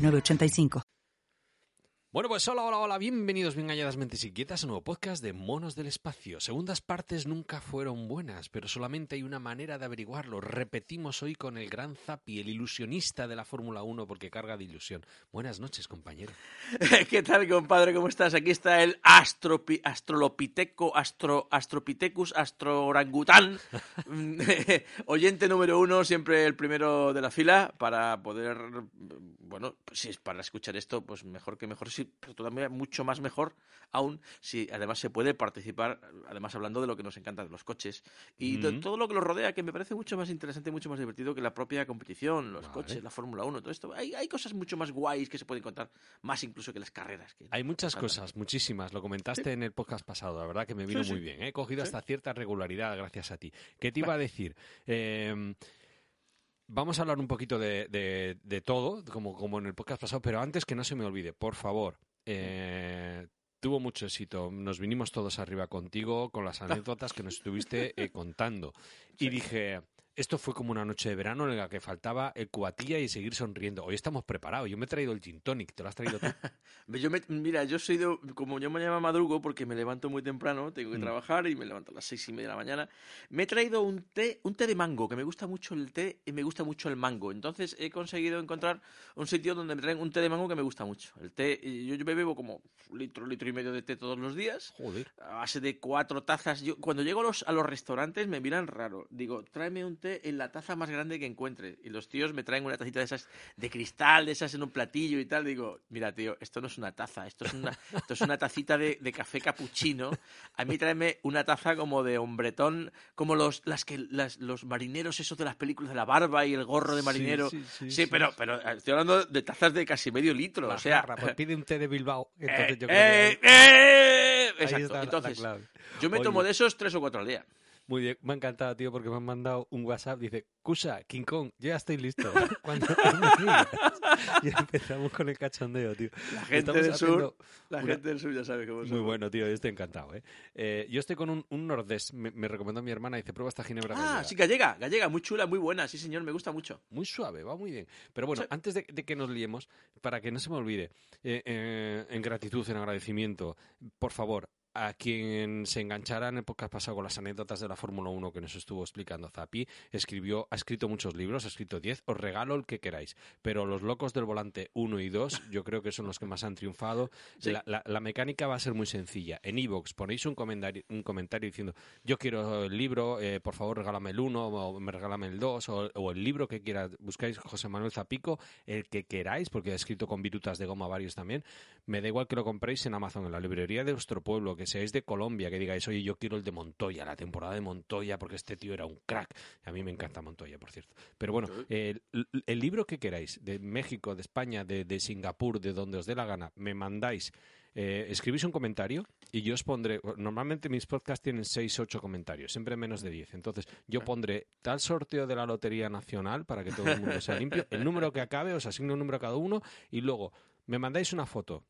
985. Bueno, pues hola, hola, hola, bienvenidos bien halladas mentes inquietas a un nuevo podcast de Monos del Espacio. Segundas partes nunca fueron buenas, pero solamente hay una manera de averiguarlo. Repetimos hoy con el gran Zapi, el ilusionista de la Fórmula 1, porque carga de ilusión. Buenas noches, compañero. ¿Qué tal, compadre? ¿Cómo estás? Aquí está el astropi, astrolopiteco, astro, astropithecus, astroorangután, oyente número uno, siempre el primero de la fila, para poder, bueno, pues si es para escuchar esto, pues mejor que mejor pero todavía mucho más mejor aún si además se puede participar, además hablando de lo que nos encanta de los coches y de todo lo que los rodea, que me parece mucho más interesante, mucho más divertido que la propia competición, los coches, la Fórmula 1, todo esto. Hay, hay cosas mucho más guays que se pueden contar, más incluso que las carreras. hay muchas cosas, muchísimas. Lo comentaste en el podcast pasado, la verdad que me vino muy bien. ¿eh? He cogido hasta cierta regularidad gracias a ti. ¿Qué te iba a decir? Eh, vamos a hablar un poquito de, de, todo, como, como en el podcast pasado, pero antes que no se me olvide, por favor, eh, tuvo mucho éxito. Nos vinimos todos arriba contigo con las anécdotas que nos estuviste eh, contando. Y dije, esto fue como una noche de verano en la que faltaba el cuatilla y seguir sonriendo. Hoy estamos preparados. Yo me he traído el gin tonic. ¿Te lo has traído tú? yo mira, yo soy de, como yo me llamo madrugo porque me levanto muy temprano, tengo que mm. trabajar y me levanto a las seis y media de la mañana. Me he traído un té, un té de mango, que me gusta mucho el té y me gusta mucho el mango. Entonces he conseguido encontrar un sitio donde me traen un té de mango que me gusta mucho. El té, yo, yo me bebo como litro, litro y medio de té todos los días. Joder. A base de cuatro tazas. Yo, cuando llego a los, a los restaurantes me miran raro. Digo, tráeme un té en la taza más grande que encuentre. Y los tíos me traen una tacita de esas de cristal, de esas en un platillo y tal. Digo, mira, tío, esto no es una taza, esto es una, esto es una tacita de, de café capuchino. A mí tráeme una taza como de hombretón, como los, las que, las, los marineros esos de las películas de la barba y el gorro de marinero. Sí, pero, pero estoy hablando de tazas de casi medio litro. o sea, pues pide un té de Bilbao. Entonces yo eh, eh, exacto. Entonces, yo me tomo de esos tres o cuatro al día. Muy bien, me ha encantado, tío, porque me han mandado un WhatsApp. Dice, Kusa, King Kong, yo ya estoy listo. Cuando y empezamos con el cachondeo, tío. La gente del sur, la gente del sur ya sabe cómo Muy bueno, tío, yo estoy encantado, ¿eh? eh yo estoy con un, un nordés, me, recomendó mi hermana, dice, prueba esta ginebra Ah, sí, gallega, gallega, muy chula, muy buena, sí, señor, me gusta mucho. Muy suave, va muy bien. Pero bueno, antes de, que nos liemos, para que no se me olvide, eh, eh, en gratitud, en agradecimiento, por favor, a quien se enganchara en el podcast pasado con las anécdotas de la Fórmula 1 que nos estuvo explicando Zapi, escribió, ha escrito muchos libros, ha escrito 10, os regalo el que queráis, pero los locos del volante 1 y 2 yo creo que son los que más han triunfado. La, mecánica va a ser muy sencilla. En Evox ponéis un comentario, un comentario diciendo yo quiero el libro, eh, por favor regálame el 1 o me regálame el 2 o, el libro que quieras, buscáis José Manuel Zapico, el que queráis, porque ha escrito con virutas de goma varios también, me da igual que lo compréis en Amazon, en la librería de vuestro pueblo, que seáis de Colombia, que digáis, oye, yo quiero el de Montoya, la temporada de Montoya, porque este tío era un crack. A mí me encanta Montoya, por cierto. Pero bueno, el, libro que queráis, de México, de España, de, Singapur, de donde os dé la gana, me mandáis. Eh, escribís un comentario y yo os pondré. Normalmente mis podcasts tienen 6, 8 comentarios, siempre menos de 10. Entonces, yo pondré tal sorteo de la Lotería Nacional para que todo el mundo sea limpio. El número que acabe, os asigno un número a cada uno y luego me mandáis una foto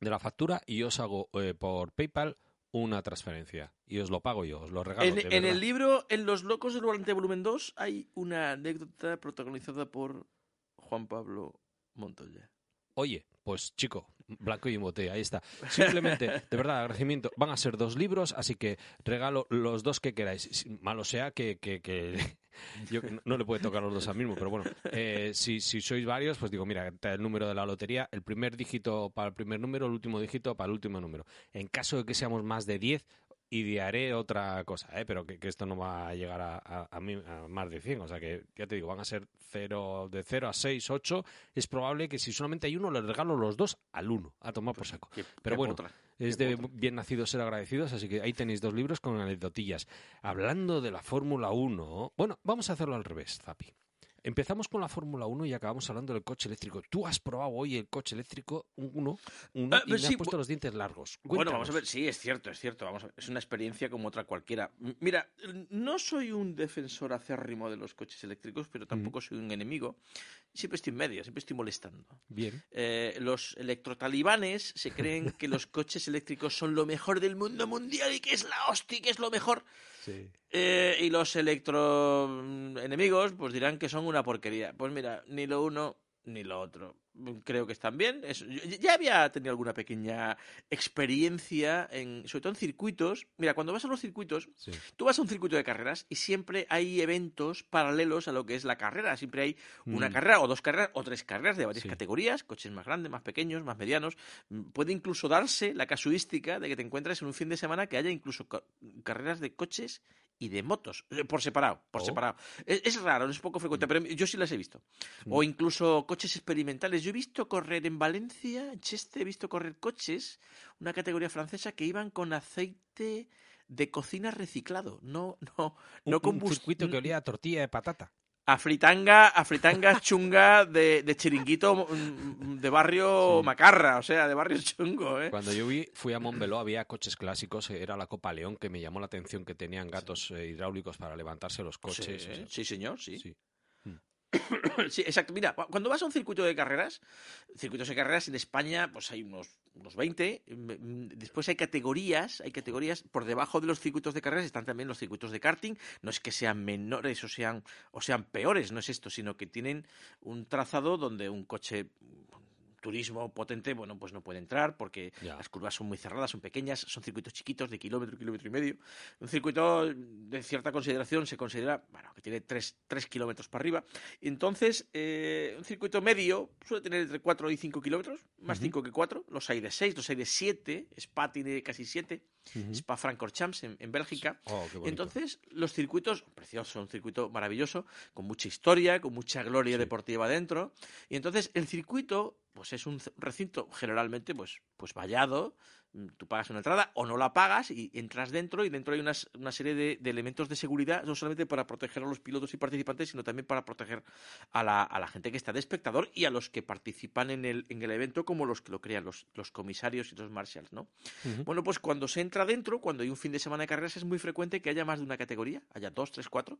de la factura y yo os hago eh, por PayPal una transferencia y os lo pago yo, os lo regalo. En, el libro, en Los Locos del Volante Volumen 2, hay una anécdota protagonizada por Juan Pablo Montoya. Oye, pues chico, blanco y en botella, ahí está. Simplemente, de verdad, agradecimiento. Van a ser dos libros, así que regalo los dos que queráis. Malo sea que, que, yo no le puedo tocar los dos al mismo, pero bueno, eh, si, si sois varios, pues digo, mira, el número de la lotería, el primer dígito para el primer número, el último dígito para el último número. En caso de que seamos más de 10, idearé otra cosa, ¿eh? pero que, esto no va a llegar a, a, más de 100. O sea que, ya te digo, van a ser cero, de 0 a 6, 8. Es probable que si solamente hay uno, le regalo los dos al uno, a tomar por saco. pero bueno, es de bien nacidos ser agradecidos, así que ahí tenéis dos libros con anecdotillas. Hablando de la Fórmula 1, bueno, vamos a hacerlo al revés, Zapi. Empezamos con la Fórmula 1 y acabamos hablando del coche eléctrico. Tú has probado hoy el coche eléctrico, uno, uno Ah, y me sí, has puesto los dientes largos. Bueno, vamos a Cuéntanos. ver, sí, es cierto, es cierto. Vamos a ver, es una experiencia como otra cualquiera. Mira, no soy un defensor acérrimo de los coches eléctricos, pero tampoco soy un enemigo. Siempre estoy en medio, siempre estoy molestando. Bien. Eh, los electrotalibanes se creen que los coches eléctricos son lo mejor del mundo mundial y que es la hostia, y que es lo mejor. Eh, y los electro enemigos pues dirán que son una porquería. Pues mira, ni lo uno ni lo otro. Creo que están bien. Es- ya había tenido alguna pequeña experiencia, en, sobre todo en circuitos. Mira, cuando vas a los circuitos, Sí. tú vas a un circuito de carreras y siempre hay eventos paralelos a lo que es la carrera. Siempre hay una Mm. carrera o dos carreras o tres carreras de varias Sí. categorías, coches más grandes, más pequeños, más medianos. Mm, Puede incluso darse la casuística de que te encuentres en un fin de semana que haya incluso ca- carreras de coches y de motos, eh, por separado, por Oh. separado. Es, es raro, es poco frecuente, pero yo sí las he visto. O incluso coches experimentales. Yo he visto correr en Valencia, en Cheste, he visto correr coches, una categoría francesa que iban con aceite de cocina reciclado, no, no, Un, no un combust- circuito que olía a tortilla de patata. A fritanga, a fritanga chunga de, de chiringuito mm, de barrio Sí. macarra, o sea, de barrio chungo, ¿eh? Cuando yo vi, fui a Montbeló, había coches clásicos, era la Copa León, que me llamó la atención que tenían gatos eh, hidráulicos para levantarse los coches. Sí, o sea, sí, señor, sí. sí. Exacto. Mira, cu- cuando vas a un circuito de carreras, circuitos de carreras en España, pues hay unos, unos 20. mm, mm, Después hay categorías, hay categorías por debajo de los circuitos de carreras están también los circuitos de karting. No es que sean menores o sean o sean peores, no es esto, sino que tienen un trazado donde un coche turismo potente, bueno, pues no puede entrar porque Ya. las curvas son muy cerradas, son pequeñas, son circuitos chiquitos de kilómetro, kilómetro y medio. Un circuito de cierta consideración se considera, bueno, que tiene 3, kilómetros para arriba. Entonces, eh, un circuito medio suele tener entre 4 y 5 kilómetros, más Ujú. 5 que 4. Los hay de 6, los hay de 7. Spa tiene casi 7. Ujú. Spa Francorchamps en, en Bélgica. Oh. Entonces, los circuitos, precioso, un circuito maravilloso, con mucha historia, con mucha gloria Sí. deportiva dentro. Y entonces, el circuito, pues es un recinto generalmente, pues, pues vallado. Mm, Tú pagas una entrada o no la pagas y entras dentro y dentro hay unas- una serie de, de elementos de seguridad, no solamente para proteger a los pilotos y participantes, sino también para proteger a la, a la gente que está de espectador y a los que participan en el, en el evento, como los que lo crean, los, los comisarios y los marshals, ¿no? Bueno, pues cuando se entra dentro, cuando hay un fin de semana de carreras, es muy frecuente que haya más de una categoría, haya dos, tres, cuatro.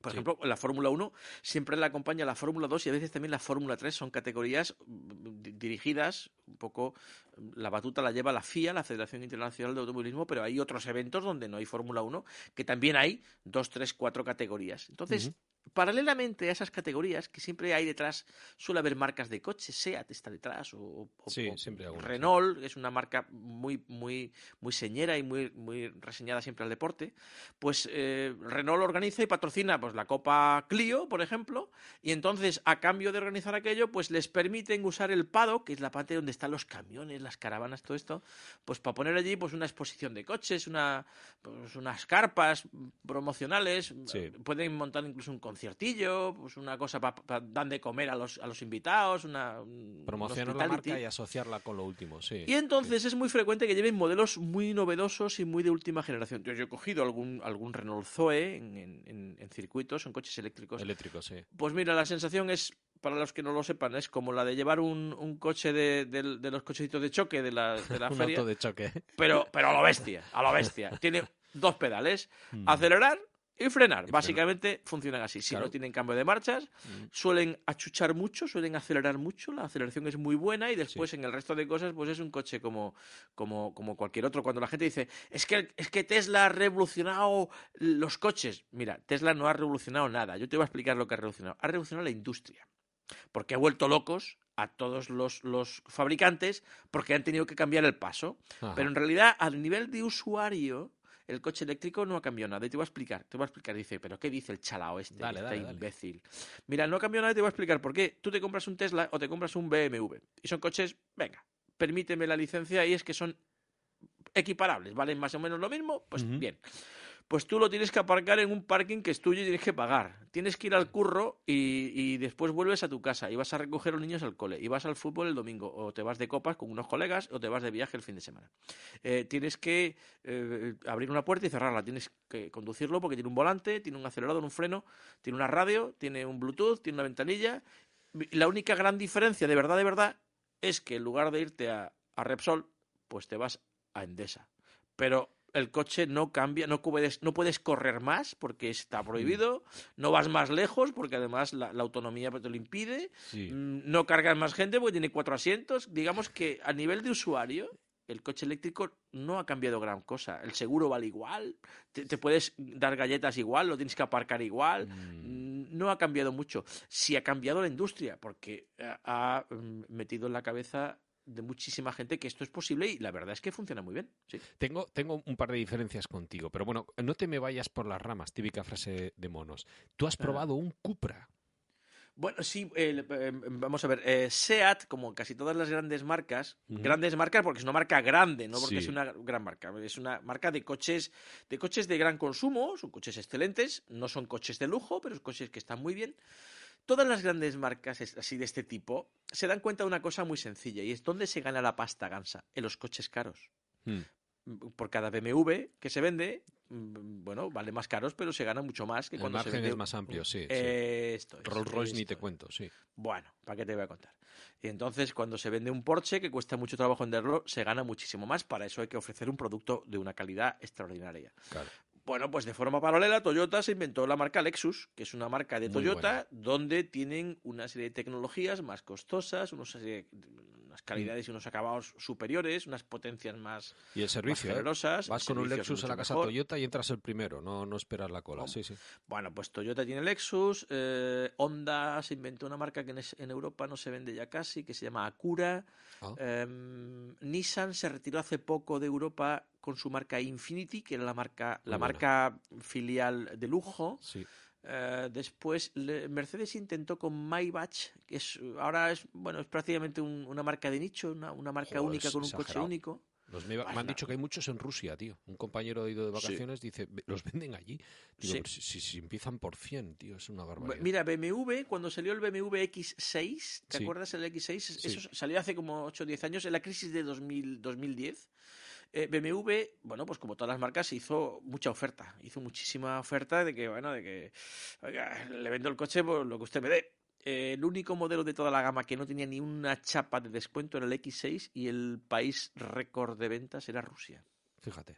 Por Sí. ejemplo, la Fórmula 1 siempre la acompaña la Fórmula 2 y a veces también la Fórmula 3 son categorías mm, di- dirigidas, un poco, mm, la batuta la lleva la FIA, la Federación Internacional de Automovilismo, pero hay otros eventos donde no hay Fórmula 1 que también hay dos, tres, cuatro categorías. Entonces. Paralelamente a esas categorías, que siempre hay detrás, suele haber marcas de coches, SEAT está detrás, o, o- Sí, o siempre alguna, sí. Renault, es una marca muy, muy, muy señera y muy, muy reseñada siempre al deporte, pues eh, Renault organiza y patrocina pues, la Copa Clio, por ejemplo, y entonces, a cambio de organizar aquello, pues les permiten usar el paddock, que es la parte donde están los camiones, las caravanas, todo esto, pues para poner allí pues una exposición de coches, una, pues, unas carpas promocionales, Sí. pueden montar incluso un conciertillo, pues una cosa para dar de comer a los, a los invitados, una un- un Promocionar la marca y asociarla con lo último, sí. Y entonces es muy frecuente que lleven modelos muy novedosos y muy de última generación. Yo, yo he cogido algún, algún Renault Zoe en, en- en- en circuitos, son coches eléctricos. Eléctrico, sí. Pues mira, la sensación es, para los que no lo sepan, es como la de llevar un, un coche de, de- de los cochecitos de choque de la, de la Un feria, auto de choque. pero, pero a lo bestia, a lo bestia. Tiene dos pedales, Mm. acelerar y frenar. frenar. Básicamente funcionan así. Si Claro. no tienen cambio de marchas, Mm. suelen achuchar mucho, suelen acelerar mucho, la aceleración es muy buena y después en el resto de cosas pues es un coche como, como, como cualquier otro. Cuando la gente dice, es que, es que Tesla ha revolucionado los coches. Mira, Tesla no ha revolucionado nada. Yo te voy a explicar lo que ha revolucionado. Ha revolucionado la industria. Porque ha vuelto locos a todos los, los fabricantes porque han tenido que cambiar el paso. Ajá. Pero en realidad, al nivel de usuario, el coche eléctrico no ha cambiado nada. Y te voy a explicar, te voy a explicar. Dice, ¿pero qué dice el chalao este? Dale, este dale, dale. imbécil. Mira, no ha cambiado nada y te voy a explicar por qué. Tú te compras un Tesla o te compras un BMW. Y son coches, venga, permíteme la licencia y es que son equiparables, valen más o menos lo mismo, pues bien. Pues tú lo tienes que aparcar en un parking que es tuyo y tienes que pagar. Tienes que ir al curro y, y después vuelves a tu casa y vas a recoger a los niños al cole y vas al fútbol el domingo o te vas de copas con unos colegas o te vas de viaje el fin de semana. Eh, tienes que eh, abrir una puerta y cerrarla, tienes que conducirlo porque tiene un volante, tiene un acelerador, un freno, tiene una radio, tiene un Bluetooth, tiene una ventanilla. La única gran diferencia, de verdad, de verdad, es que en lugar de irte a, a Repsol, pues te vas a Endesa. Pero el coche no cambia, no puedes, no puedes correr más porque está prohibido, no vas más lejos porque además la, la autonomía te lo impide, Sí. mm, no cargas más gente porque tiene cuatro asientos. Digamos que a nivel de usuario, el coche eléctrico no ha cambiado gran cosa. El seguro vale igual, te, te puedes dar galletas igual, lo tienes que aparcar igual. Mm. Mm, No ha cambiado mucho. Sí ha cambiado la industria, porque eh, ha mm, metido en la cabeza de muchísima gente que esto es posible y la verdad es que funciona muy bien. Sí. Tengo, tengo un par de diferencias contigo, pero bueno, no te me vayas por las ramas, típica frase de monos. Tú has Ah. probado un Cupra. Bueno, sí, eh, eh, vamos a ver. eh, SEAT, como casi todas las grandes marcas, grandes marcas porque es una marca grande, no porque Sí. es una gran marca, es una marca de coches, de coches de gran consumo, son coches excelentes, no son coches de lujo, pero son coches que están muy bien. Todas las grandes marcas así de este tipo se dan cuenta de una cosa muy sencilla y es dónde se gana la pasta gansa, en los coches caros. Mm. Por cada BMW que se vende, mm, bueno, vale más caros, pero se gana mucho más que El cuando se margen vende es más amplio, sí. sí. Esto es, Rolls Royce ni te es. cuento, sí. Bueno, ¿para qué te voy a contar? Y entonces, cuando se vende un Porsche que cuesta mucho trabajo venderlo, se gana muchísimo más. Para eso hay que ofrecer un producto de una calidad extraordinaria. Claro. Bueno, pues de forma paralela, Toyota se inventó la marca Lexus, que es una marca de Muy Toyota, donde tienen una serie de tecnologías más costosas, unos, eh, unas calidades y unos acabados superiores, unas potencias más, Y el más servicio, ¿eh? generosas. Vas el con un Lexus a la casa mejor. Toyota y entras el primero, no, no esperas la cola. Sí. Bueno, pues Toyota tiene Lexus, eh, Honda se inventó una marca que en, es- en Europa no se vende ya casi, que se llama Acura. Ah. Em, Nissan se retiró hace poco de Europa con su marca Infinity, que era la marca, la buena. marca filial de lujo. sí. Eh, después le- Mercedes intentó con Maybach, que es ahora es bueno es prácticamente un- una marca de nicho, una, una marca Joder, única con un coche único. Los me, me han dicho que hay muchos en Rusia, tío. Un compañero ha ido de Sí. vacaciones, dice, "Ve- los venden allí. Digo, Sí. pero si, si- empiezan por 100, tío, es una barbaridad. Mira, BMW, cuando salió el BMW X6, ¿te Sí. acuerdas el X6? Sí. Eso salió hace como 8 o 10 años, en la crisis de 2000, 2010. Eh, BMW, bueno, pues como todas las marcas, hizo mucha oferta. Hizo muchísima oferta de que, bueno, de que, oiga, le vendo el coche por lo que usted me dé. Eh, el único modelo de toda la gama que no tenía ni una chapa de descuento era el X6 y el país récord de ventas era Rusia. Fíjate.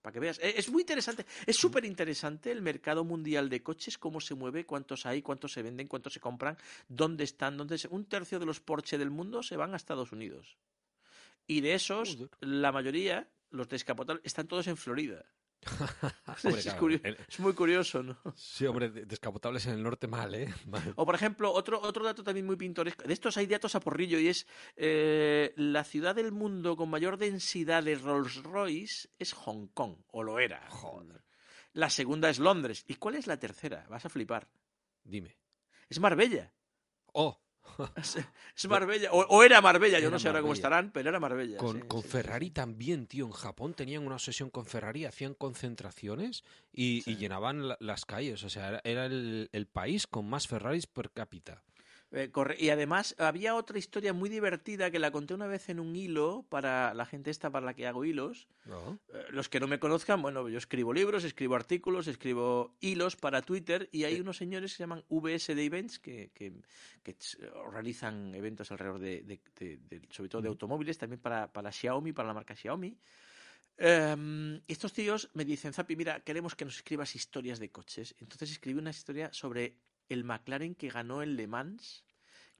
Para que veas, Eh, es muy interesante, es súper interesante el mercado mundial de coches, cómo se mueve, cuántos hay, cuántos se venden, cuántos se compran, dónde están, dónde se... Un tercio de los Porsche del mundo se van a Estados Unidos. Y de esos, la mayoría, los descapotables, están todos en Florida. Hombre, es, claro, curio- el- es muy curioso, ¿no? Sí, hombre, de- descapotables en el norte mal, ¿eh? Mal. O, por ejemplo, otro, otro dato también muy pintoresco. De estos hay datos a porrillo y es eh, la ciudad del mundo con mayor densidad de Rolls Royce es Hong Kong, o lo era. Joder. La segunda es Londres. ¿Y cuál es la tercera? Vas a flipar. Dime. Es Marbella. Oh, Es, Marbella. O, o era Marbella, yo Era no sé ahora cómo estarán, pero era Marbella. con, sí, con sí, Ferrari sí. también, tío. En Japón tenían una obsesión con Ferrari, hacían concentraciones y, llenaban la- las calles. O sea, era, era el, el país con más Ferraris per cápita. Eh, Y además había otra historia muy divertida que la conté una vez en un hilo para la gente esta para la que hago hilos. ¿no? Eh, Los que no me conozcan, bueno, yo escribo libros, escribo artículos, escribo hilos para Twitter y hay unos señores que se llaman VS de Events que, que, realizan eventos alrededor de, de- de- de- sobre todo de automóviles, también para, para Xiaomi, para la marca Xiaomi. Em, estos tíos me dicen, Zapi, mira, queremos que nos escribas historias de coches. Entonces escribí una historia sobre el McLaren que ganó en Le Mans,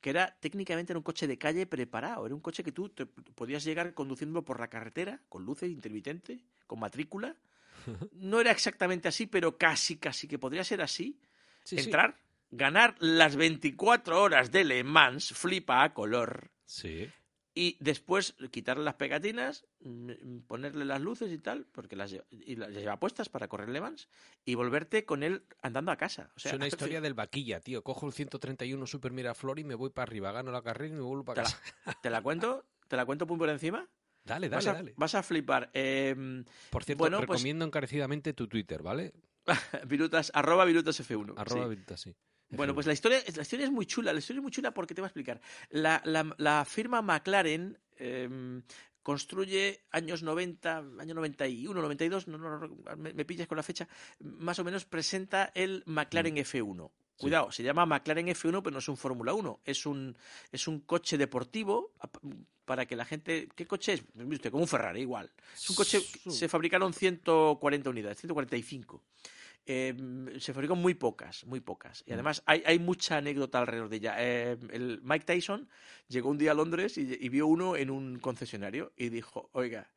que era técnicamente era un coche de calle preparado. Era un coche que tú te- podías llegar conduciéndolo por la carretera, con luces intermitente, con matrícula. No era exactamente así, pero casi, casi que podría ser así. Sí, sí. Entrar, ganar las 24 horas de Le Mans, flipa a color. Sí. Y después quitarle las pegatinas, mm, ponerle las luces y tal, porque las lleva, y las lleva puestas para correr Le Mans, y volverte con él andando a casa. O sea, es una historia del vaquilla, tío. Cojo el 131 Super Miraflor y me voy para arriba, gano la carrera y me vuelvo ¿Te para la, casa. te la cuento? ¿Te la cuento por encima? Dale, Vas dale, a, dale. vas a flipar. Em, Por cierto, bueno, pues- recomiendo encarecidamente tu Twitter, ¿vale? virutas, arroba virutas F1. Arroba sí. Virutas, sí. Bueno, F1. pues la historia, la historia es muy chula. La historia es muy chula porque te voy a explicar. La, la- la firma McLaren em, construye años 90, año 91, 92, no, no, no, me, me pillas con la fecha, más o menos presenta el McLaren F1. Cuidado, se llama McLaren F1, pero no es un Fórmula 1, es un, es un coche deportivo para que la gente... ¿Qué coche es? Usted, como un Ferrari, igual. Es un coche, se fabricaron 140 unidades, 145. Eh, se fabricó muy pocas, muy pocas. Y además hay, hay mucha anécdota alrededor de ella. Eh, el Mike Tyson llegó un día a Londres y, y vio uno en un concesionario y dijo, oiga,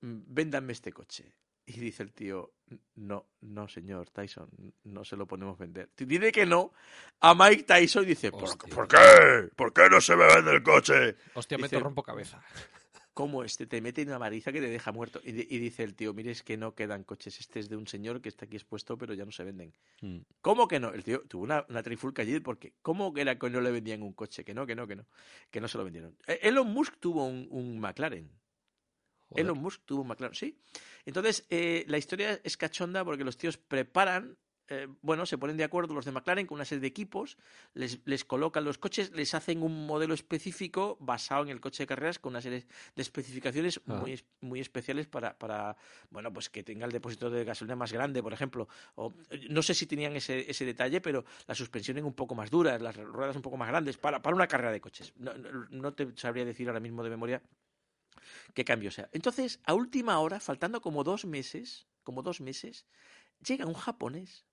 mm, véndanme este coche. Y dice el tío, no, no, señor Tyson, no se lo podemos vender. Dice que no a Mike Tyson y dice, ¿por, qué? ¿Por qué no se me vende el coche? Hostia, me dice- te rompo cabeza. ¿Cómo este te mete una mariza que te deja muerto? Y, di- y dice el tío, mire, es que no quedan coches. Este es de un señor que está aquí expuesto, pero ya no se venden. Mm. ¿Cómo que no? El tío tuvo una, una trifulca allí porque ¿cómo que era que no le vendían un coche? Que no, que no, que no. Que no se lo vendieron. Eh, Elon Musk tuvo un, un McLaren. Joder. Elon Musk tuvo un McLaren, sí. Entonces, eh, la historia es cachonda porque los tíos preparan, eh, bueno, se ponen de acuerdo los de McLaren con una serie de equipos, les, les colocan los coches, les hacen un modelo específico basado en el coche de carreras con una serie de especificaciones Ah. muy, muy especiales para, para, bueno, pues que tenga el depósito de gasolina más grande, por ejemplo. O, no sé si tenían ese, ese detalle, pero las suspensiones un poco más duras, las ruedas un poco más grandes, para, para una carrera de coches. No, no- no te sabría decir ahora mismo de memoria qué cambio sea. Entonces, a última hora, faltando como dos meses, como dos meses, llega un japonés,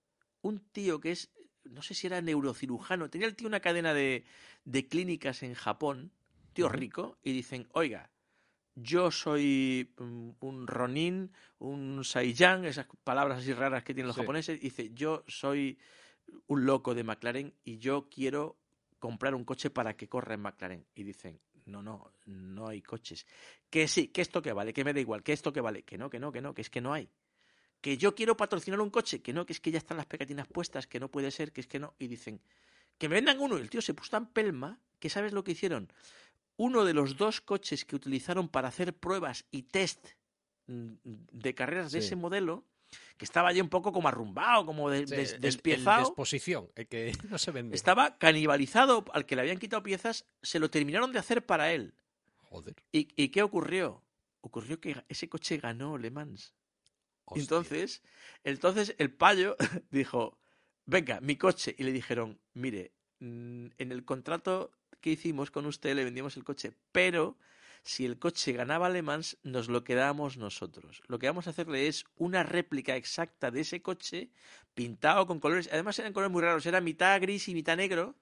un tío que es, no sé si era neurocirujano, tenía el tío una cadena de, de clínicas en Japón, tío rico, y dicen, oiga, yo soy mm, un Ronin, un Saiyan, esas palabras así raras que tienen los Sí. japoneses, dice, yo soy un loco de McLaren y yo quiero comprar un coche para que corra en McLaren. Y dicen, no, no, no hay coches. Que sí, que esto que vale, que me da igual, que esto que vale, que no, que no, que no, que es que no hay. Que yo quiero patrocinar un coche, que no, que es que ya están las pegatinas puestas, que no puede ser, que es que no. Y dicen, que me vendan uno. Y el tío se puso tan pelma que sabes lo que hicieron. Uno de los dos coches que utilizaron para hacer pruebas y test mm, de carreras de ese modelo, que estaba allí un poco como arrumbado, como de- Sí, des- el- el despiezado. de exposición, el que no se vende. Estaba canibalizado, al que le habían quitado piezas, se lo terminaron de hacer para él. Joder. ¿Y, y qué ocurrió? Ocurrió que ese coche ganó Le Mans. Entonces, entonces el payo dijo, venga, mi coche. Y le dijeron, mire, mm, en el contrato que hicimos con usted le vendimos el coche, pero si el coche ganaba Le Mans, nos lo quedábamos nosotros. Lo que vamos a hacerle es una réplica exacta de ese coche, pintado con colores, además eran colores muy raros, era mitad gris y mitad negro,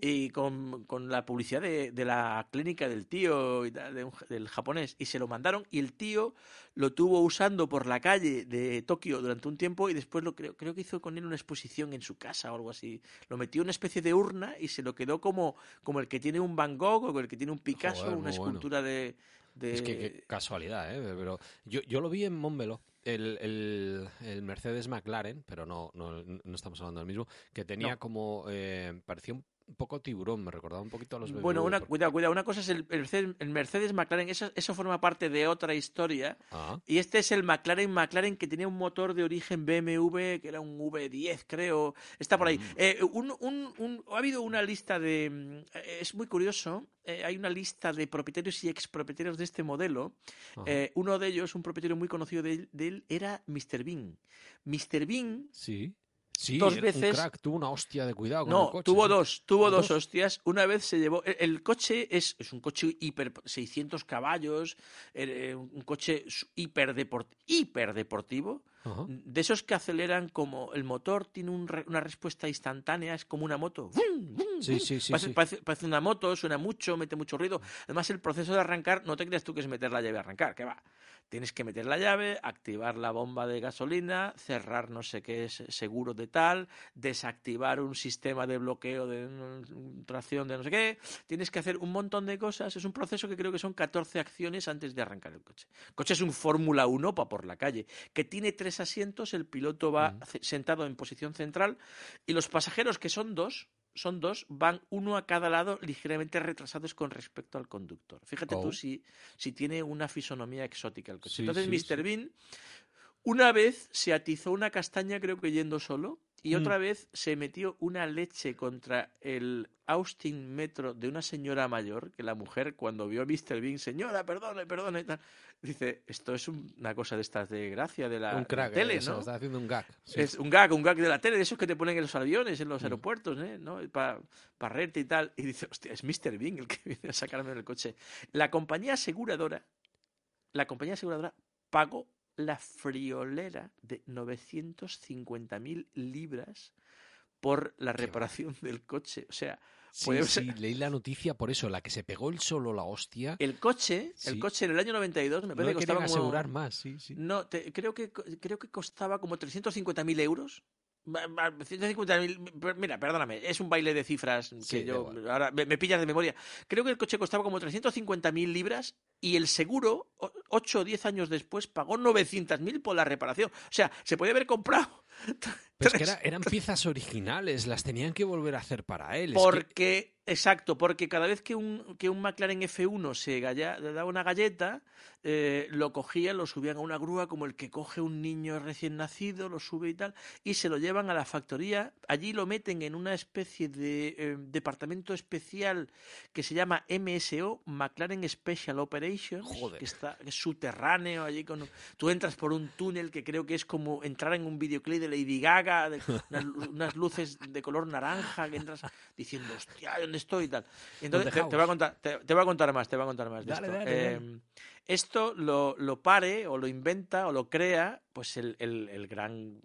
Y con, con la publicidad de, de la clínica del tío de un- del japonés y se lo mandaron y el tío lo tuvo usando por la calle de Tokio durante un tiempo y después lo creo, creo que hizo con él una exposición en su casa o algo así. Lo metió en una especie de urna y se lo quedó como, como el que tiene un Van Gogh o el que tiene un Picasso, Joder, una bueno. escultura de, de- Es que qué casualidad, ¿eh? Pero yo, yo lo vi en Montmeló, el, el, el Mercedes McLaren, pero no, no, no estamos hablando del mismo, que tenía No. como, eh, parecía un poco tiburón, me recordaba un poquito a los Bueno, BMW, una, porque- cuidado, cuidado. Una cosa es el, el Mercedes, el Mercedes McLaren, eso, eso forma parte de otra historia. Ah, Y este es el McLaren McLaren que tenía un motor de origen BMW, que era un V10, creo. Está por ahí. Mm. Eh, un- un- un- ha habido una lista de. mm, Es muy curioso. eh, hay una lista de propietarios y expropietarios de este modelo. Eh, uno de ellos, un propietario muy conocido de él, de él, era Mr. Bean. Mr. Bean. sí. Sí, dos veces- un crack, tuvo una hostia de cuidado con No, el coche, tuvo dos, tuvo ¿Ah, dos dos? hostias. Una vez se llevó. El, el coche es, es un coche hiper. 600 caballos, eh, un coche hiper, deport- hiper deportivo. De esos que aceleran como el motor tiene un una respuesta instantánea, es como una moto. Sí, ¡Vum! sí, sí, Parece, sí. parece- parece una moto, suena mucho, mete mucho ruido. Además, el proceso de arrancar, no te creas tú que es meter la llave a arrancar, que va. Tienes que meter la llave, activar la bomba de gasolina, cerrar no sé qué es seguro de tal, desactivar un sistema de bloqueo de mm, tracción de no sé qué. Tienes que hacer un montón de cosas. Es un proceso que creo que son 14 acciones antes de arrancar el coche. El coche es un Fórmula 1 para por la calle, que tiene tres asientos, el piloto va ce- sentado en posición central y los pasajeros, que son dos, son dos, van uno a cada lado ligeramente retrasados con respecto al conductor. Fíjate Oh. tú si, si tiene una fisonomía exótica el coche. Sí, Entonces, sí, Mr. sí. Bean una vez se atizó una castaña, creo que yendo solo, y Mm. otra vez se metió una leche contra el Austin Metro de una señora mayor, que la mujer cuando vio a Mr. Bean, señora, perdone, perdone, y tal, dice, esto es un- una cosa de estas de gracia de la un crack, tele, eso, ¿no? está haciendo un gag. Sí. Es un gag, un gag de la tele, de esos que te ponen en los aviones, en los Mm. aeropuertos, ¿eh? ¿no? Para reírte y tal. Y dice, hostia, es Mr. Bean el que viene a sacarme del coche. La compañía aseguradora, la compañía aseguradora pagó la friolera de 950.000 libras por la reparación del coche. O sea, Sí, ser- leí la noticia por eso, la que se pegó el solo la hostia. el coche, el coche en el año 92 me parece que costaba como... más, sí, sí. No, te- creo, que, creo que costaba como 350.000 euros. Va- va, 150.000, per- mira, perdóname, es un baile de cifras que Sí, yo ahora me, me pillas de memoria. Creo que el coche costaba como 350.000 libras y el seguro, 8 o 10 años después, pagó 900.000 por la reparación. O sea, se podía haber comprado. Pero es que era- eran piezas originales, las tenían que volver a hacer para él. es que- Porque, exacto, porque cada vez que un, que un McLaren F1 se galla- le daba una galleta, eh, lo cogían, lo subían a una grúa como el que coge un niño recién nacido, lo sube y tal, y se lo llevan a la factoría. Allí lo meten en una especie de eh, departamento especial que se llama MSO, McLaren Special Operations, Joder. que está que es subterráneo allí con tú entras por un túnel que creo que es como entrar en un videoclip de Lady Gaga, de unas, lu- unas luces de color naranja, que entras diciendo, hostia, ¿dónde estoy? y tal. Entonces te, te voy a contar, te, te voy a contar más, te voy a contar más de Dale, esto. dale, dale. Esto lo, lo pare o lo inventa o lo crea pues el, el- el gran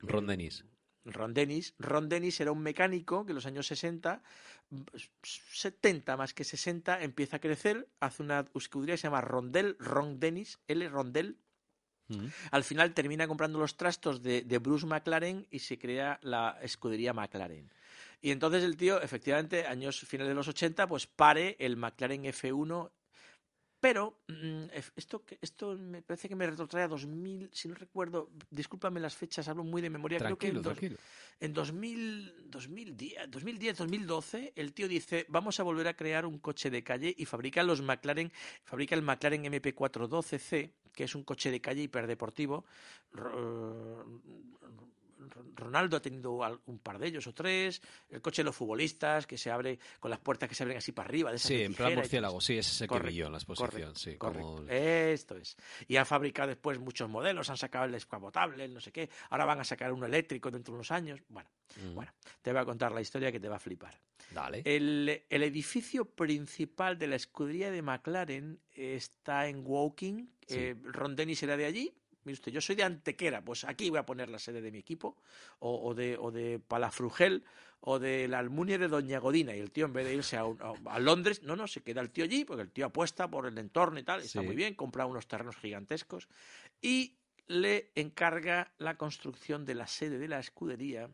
Ron Dennis. Ron Dennis. Ron Dennis era un mecánico que en los años 60, 70 más que 60, empieza a crecer, hace una escudería que se llama Rondel, Ron Dennis, L. Rondel. Mm. Al final termina comprando los trastos de, de Bruce McLaren y se crea la escudería McLaren. Y entonces el tío, efectivamente, años finales de los 80, pues pare el McLaren F1 pero mm, ef- esto, esto me parece que me retrotrae a 2000, si no recuerdo, discúlpame las fechas, hablo muy de memoria, creo que Tranquilo, en, dos- tranquilo. en 2000, 2010, 2010, 2012, el tío dice, vamos a volver a crear un coche de calle y fabrica los McLaren, fabrica el McLaren MP412C, que es un coche de calle hiperdeportivo. Ro- Ronaldo ha tenido un par de ellos o tres. El coche de los futbolistas, que se abre con las puertas que se abren así para arriba. De Sí, en plan murciélago, sí, ese es el que yo en la exposición, sí. Como... Esto es. Y han fabricado después muchos modelos, han sacado el descapotable, el no sé qué. Ahora van a sacar uno eléctrico dentro de unos años. Bueno, Mm, bueno, te voy a contar la historia que te va a flipar. Dale. El, el edificio principal de la escudería de McLaren está en Woking. Sí. Eh, Ron Dennis era de allí. Mire usted, yo soy de Antequera, pues aquí voy a poner la sede de mi equipo, o, o de, o de Palafrugel, o de la Almunia de Doña Godina. Y el tío, en vez de irse a, un- a- Londres, no, no, se queda el tío allí, porque el tío apuesta por el entorno y tal, está Sí. muy bien, compra unos terrenos gigantescos. Y le encarga la construcción de la sede de la escudería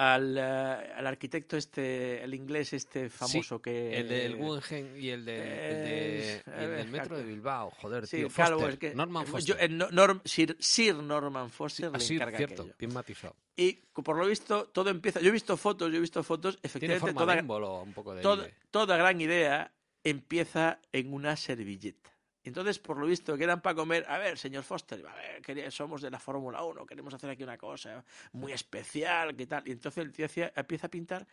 al, eh, al arquitecto este, el inglés este famoso que... El del Guggenheim y el, del- el de- Eh, el del eh, metro de Bilbao, joder, Sí, tío. Foster, es que- Norman Foster. yo- no- Norm- Sir, Sir Norman Foster Ah, le sí, encarga cierto, aquello. bien matizado. Y por lo visto todo empieza... Yo he visto fotos, yo he visto fotos, Tiene efectivamente forma toda, de un poco de... toda, toda gran idea empieza en una servilleta. Entonces, por lo visto, quedan para comer. A ver, señor Foster, a ver, somos de la Fórmula 1, queremos hacer aquí una cosa muy especial, ¿qué tal? Y entonces el tío empieza a pintar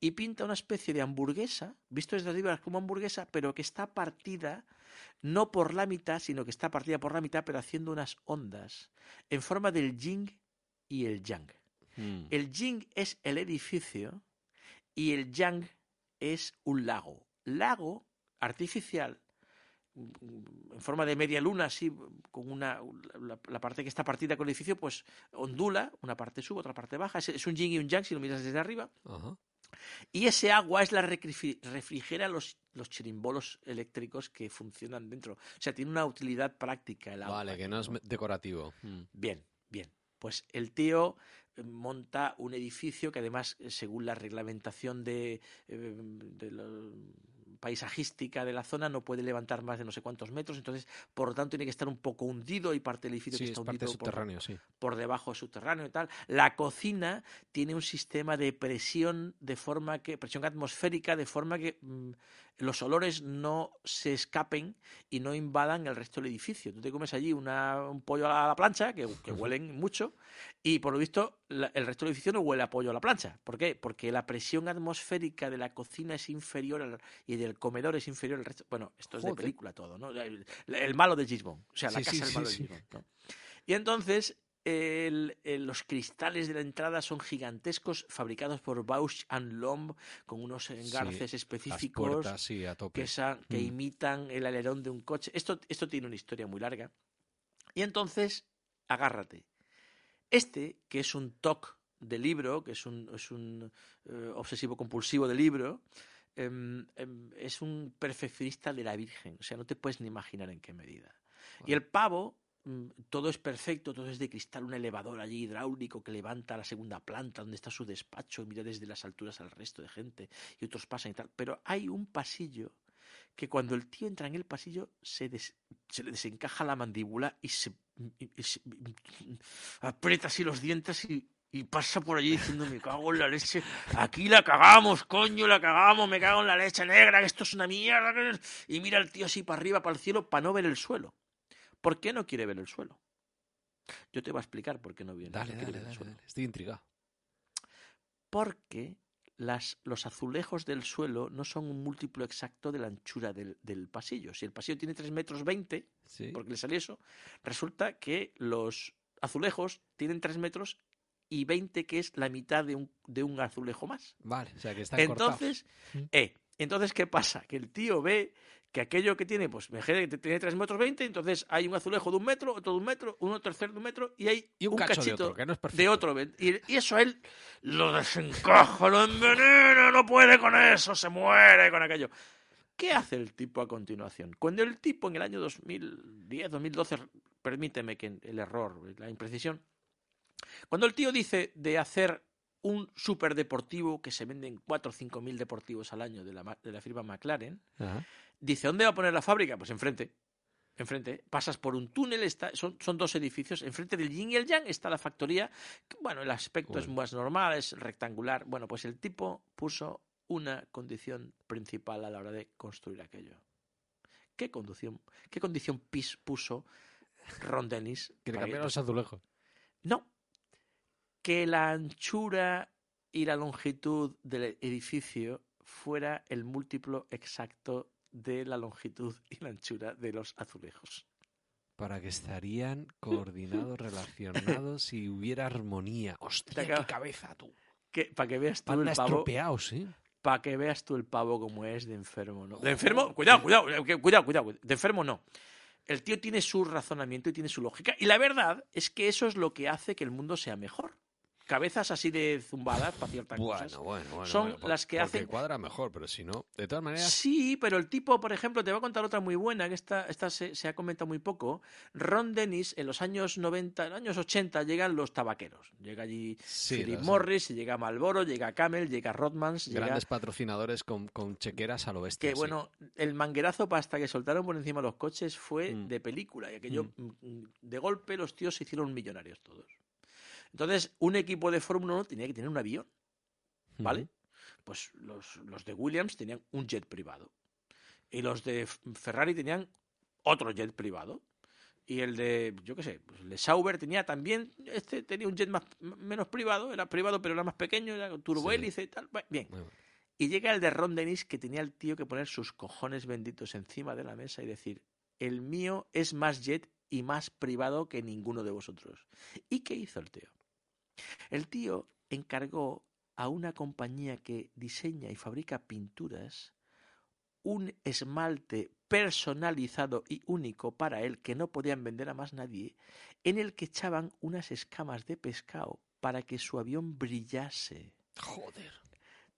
y pinta una especie de hamburguesa, visto desde arriba como hamburguesa, pero que está partida no por la mitad, sino que está partida por la mitad, pero haciendo unas ondas en forma del yin y el yang. Mm. El yin es el edificio y el yang es un lago. Lago artificial en forma de media luna, así, con una la, la parte que está partida con el edificio, pues ondula, una parte sube, otra parte baja. Es, es un yin y un yang si lo miras desde arriba. Ajá. Y ese agua es la refrigera los, los chirimbolos eléctricos que funcionan dentro. O sea, tiene una utilidad práctica el agua. Vale, que no es decorativo. Mm. Bien, bien. Pues el tío eh, monta un edificio que además, eh, según la reglamentación de, eh, de paisajística de la zona no puede levantar más de no sé cuántos metros, entonces, por lo tanto, tiene que estar un poco hundido y parte del edificio Sí, que es está parte hundido por- subterráneo, sí. por debajo subterráneo y tal. La cocina tiene un sistema de presión de forma que presión atmosférica de forma que mm, los olores no se escapen y no invadan el resto del edificio. Tú te comes allí una- un pollo a la plancha que, que huelen mucho y por lo visto la- el resto del edificio no huele a pollo a la plancha. ¿Por qué? Porque la presión atmosférica de la cocina es inferior al- y del comedor es inferior al resto. Bueno, esto es de película todo, ¿no? El, el malo de Gisbon, o sea, la Sí, casa sí, del malo sí. de Gisbon. ¿no? Y entonces el- el- los cristales de la entrada son gigantescos, fabricados por Bausch and Lomb, con unos engarces específicos puertas, sí, a tope. que, Mm. imitan el alerón de un coche. Esto, esto tiene una historia muy larga. Y entonces, agárrate. Este, que es un TOC de libro, que es un, es un eh, obsesivo compulsivo de libro, em, em, es un perfeccionista de la Virgen. O sea, no te puedes ni imaginar en qué medida. Y el pavo, todo es perfecto, todo es de cristal, un elevador allí hidráulico que levanta a la segunda planta donde está su despacho, mira desde las alturas al resto de gente y otros pasan y tal. Pero hay un pasillo que cuando el tío entra en el pasillo se, des- se le desencaja la mandíbula y se, y- y se- aprieta así los dientes y, y pasa por allí diciendo me cago en la leche, aquí la cagamos, coño, la cagamos, me cago en la leche negra, que esto es una mierda. que es-". Y mira al tío así para arriba, para el cielo, para no ver el suelo. ¿Por qué no quiere ver el suelo? Yo te voy a explicar por qué no viene. Dale, no dale, ver el dale, suelo. dale. Estoy intrigado. Porque las, los azulejos del suelo no son un múltiplo exacto de la anchura del, del pasillo. Si el pasillo tiene 3 metros 20, Sí. porque le sale eso, resulta que los azulejos tienen 3 metros y 20, que es la mitad de un, de un azulejo más. Vale, o sea que están. Entonces, Mm. eh, entonces, ¿qué pasa? Que el tío ve que aquello que tiene, pues que tiene 3 metros 20, entonces hay un azulejo de un metro, otro de un metro, uno tercero de un metro y hay Y un, un cacho cachito de otro, que no es perfecto. de otro. Y, y eso a él lo desencaja, lo envenena, no puede con eso, se muere con aquello. ¿Qué hace el tipo a continuación? Cuando el tipo en el año 2010, 2012, permíteme que el error, la imprecisión, cuando el tío dice de hacer un superdeportivo que se venden 4 o 5 mil deportivos al año de la, ma- de la firma McLaren, Ajá. Dice, ¿dónde va a poner la fábrica? Pues enfrente. Enfrente. Pasas por un túnel, está, son, son dos edificios. Enfrente del Yin y el Yang está la factoría. bueno, el aspecto es más normal, es rectangular. Bueno, pues el tipo puso una condición principal a la hora de construir aquello. ¿Qué condición, qué condición pis puso Ron Dennis? Que le cambiaron los azulejos. no. Que la anchura y la longitud del edificio fuera el múltiplo exacto de la longitud y la anchura de los azulejos. Para que estarían coordinados, relacionados y hubiera armonía. Hostia, qué cabeza, tú. Que, para que veas tú Panda el pavo, ¿eh? para que veas tú el pavo como es de enfermo, ¿no? De enfermo, cuidado, cuidado, eh, cuidado, cuidado, de enfermo no. El tío tiene su razonamiento y tiene su lógica. Y la verdad es que eso es lo que hace que el mundo sea mejor. Cabezas así de zumbadas para ciertas cosas. Bueno, bueno, bueno. Son bueno, por- las que porque hacen- cuadra mejor, pero si no, de todas maneras. Sí, pero el tipo, por ejemplo, te voy a contar otra muy buena, que esta, esta se, se ha comentado muy poco. Ron Dennis, en los años 90, en los años 80, llegan los tabaqueros. Llega allí Sí, Philip Morris, y llega Marlboro, llega Camel, llega Rodmans, llega... Grandes patrocinadores con, con chequeras al oeste. Que bueno, el manguerazo hasta que soltaron por encima los coches fue Mm. de película. Y aquello, mm, de golpe, los tíos se hicieron millonarios todos. Entonces, un equipo de Fórmula 1 tenía que tener un avión. ¿vale? Pues los, los de Williams tenían un jet privado. Y los de Ferrari tenían otro jet privado. Y el de, yo qué sé, pues el de Sauber tenía también, este tenía un jet más, menos privado, era privado pero era más pequeño, era turbohélice y tal. Bien. Bueno, Y llega el de Ron Dennis que tenía el tío que poner sus cojones benditos encima de la mesa y decir, el mío es más jet y más privado que ninguno de vosotros. ¿Y qué hizo el tío? El tío encargó a una compañía que diseña y fabrica pinturas un esmalte personalizado y único para él que no podían vender a más nadie, en el que echaban unas escamas de pescado para que su avión brillase Joder.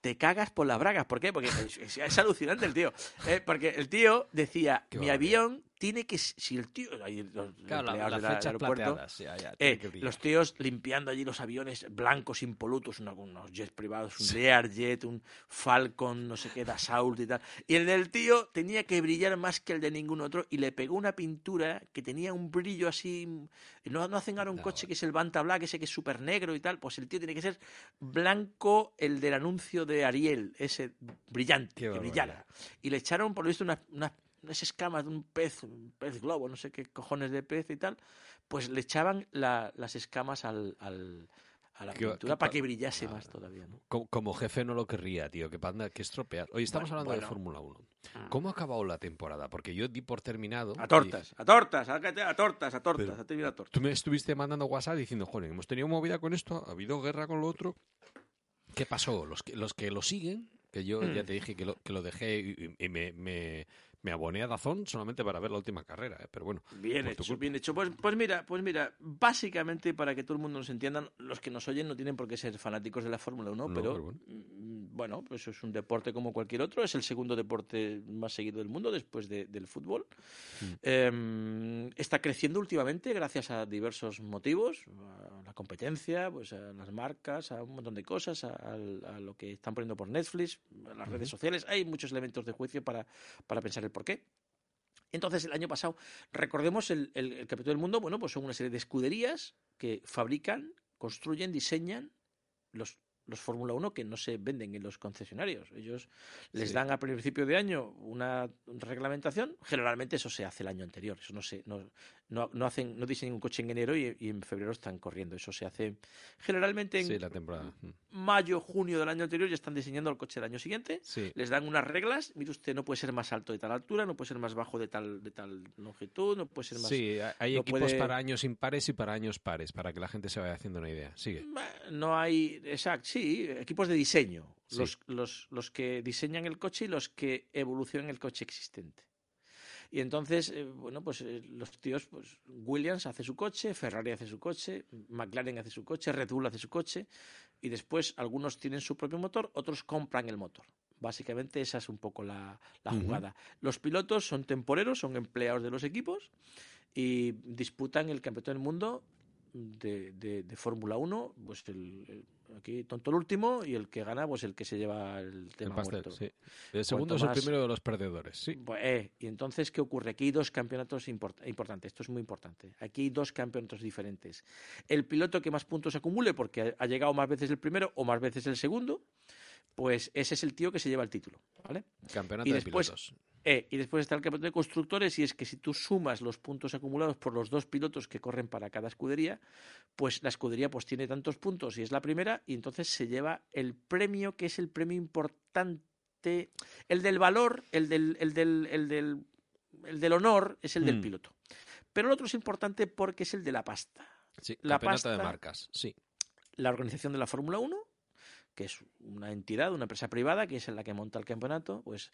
te cagas por las bragas. ¿Por qué? Porque es, alucinante el tío. Eh, porque el tío decía, mi avión tiene que, si el tío, ahí los Claro, la- empleados las del flechas aeropuerto, plateadas. Ya, ya, eh, los tíos limpiando allí los aviones blancos impolutos, unos, unos jets privados, un Learjet, un Falcon, no sé qué, Dassault y tal. Y el del tío tenía que brillar más que el de ningún otro y le pegó una pintura que tenía un brillo así. No, no hacen ahora un No, coche bueno. que es el Banta Black, ese que es súper negro y tal. Pues el tío tiene que ser blanco, el del anuncio de Ariel, ese brillante, Qué que brillara. Y le echaron, por lo visto, unas, unas, unas escamas de un pez, un pez globo, no sé qué cojones de pez y tal. Pues le echaban la- las escamas al, al- a la Qué- pintura para pa- que brillase Claro. más todavía. ¿no? Como, como jefe no lo querría, tío, que panda, que estropear. Oye, estamos Bueno, hablando de bueno. Fórmula 1. ¿Cómo ha acabado la temporada? Porque yo di por terminado. A y- tortas, a tortas, a, a tortas, a tortas, Pero- a a tortas. Tú me estuviste mandando WhatsApp diciendo, joder, hemos tenido movida con esto, ha habido guerra con lo otro. ¿Qué pasó? Los que, los que lo siguen, que yo ya Mm. te dije que lo, que lo dejé y, y me, me, me aboné a Dazón solamente para ver la última carrera, ¿eh? pero bueno. Bien tu hecho, culpa. bien hecho. Pues, pues mira, pues mira, básicamente para que todo el mundo nos entienda, los que nos oyen no tienen por qué ser fanáticos de la Fórmula 1, No, pero, pero bueno. mm, bueno, pues es un deporte como cualquier otro, es el segundo deporte más seguido del mundo después de- del fútbol. Mm. Eh, está creciendo últimamente gracias a diversos motivos, a la competencia, pues a las marcas, a un montón de cosas, a, a- a lo que están poniendo por Netflix, a las redes sociales. Hay muchos elementos de juicio para, para pensar el porqué. Entonces, el año pasado, recordemos el, el, el Campeonato del Mundo, bueno, pues son una serie de escuderías que fabrican, construyen, diseñan los, los Fórmula 1 que no se venden en los concesionarios. Ellos les Sí. dan a principio de año una reglamentación, generalmente eso se hace el año anterior, eso no se, no, no, no hacen, no diseñan un coche en enero y, y en febrero están corriendo, eso se hace generalmente en Sí, la temporada. Mayo, junio del año anterior ya están diseñando el coche del año siguiente Sí. les dan unas reglas. Mire usted, no puede ser más alto de tal altura, no puede ser más bajo de tal, de tal longitud, no puede ser más. Sí, hay no equipos puede- para años impares y para años pares, para que la gente se vaya haciendo una idea. Sigue. No hay. Exacto, sí, equipos de diseño. Sí. Los, los, los que diseñan el coche y los que evolucionan el coche existente. Y entonces, eh, bueno, pues eh, los tíos, pues Williams hace su coche, Ferrari hace su coche, McLaren hace su coche, Red Bull hace su coche, y después algunos tienen su propio motor, otros compran el motor. Básicamente esa es un poco la, la jugada. Los pilotos son temporeros, son empleados de los equipos y disputan el campeonato del mundo de, de- de Fórmula 1, pues el, el- aquí tonto el último y el que gana, pues el que se lleva el El tema pastel, muerto. sí. El segundo es más- el primero de los perdedores, sí. Pues, eh, y entonces, ¿qué ocurre? Aquí hay dos campeonatos import- importantes. Esto es muy importante. Aquí hay dos campeonatos diferentes. El piloto que más puntos acumule, porque ha- llegado más veces el primero o más veces el segundo, pues ese es el tío que se lleva el título. ¿vale? Campeonato Y de después- pilotos. Eh, y después está el campeonato de constructores, y es que si tú sumas los puntos acumulados por los dos pilotos que corren para cada escudería, pues la escudería pues tiene tantos puntos y es la primera, y entonces se lleva el premio que es el premio importante, el del valor, el del, el del, el del, el del honor es el del Mm. piloto. Pero el otro es importante porque es el de la pasta. Sí, la campeonato de pasta- marcas, sí. La organización de la Fórmula 1, que es una entidad, una empresa privada, que es la que monta el campeonato, pues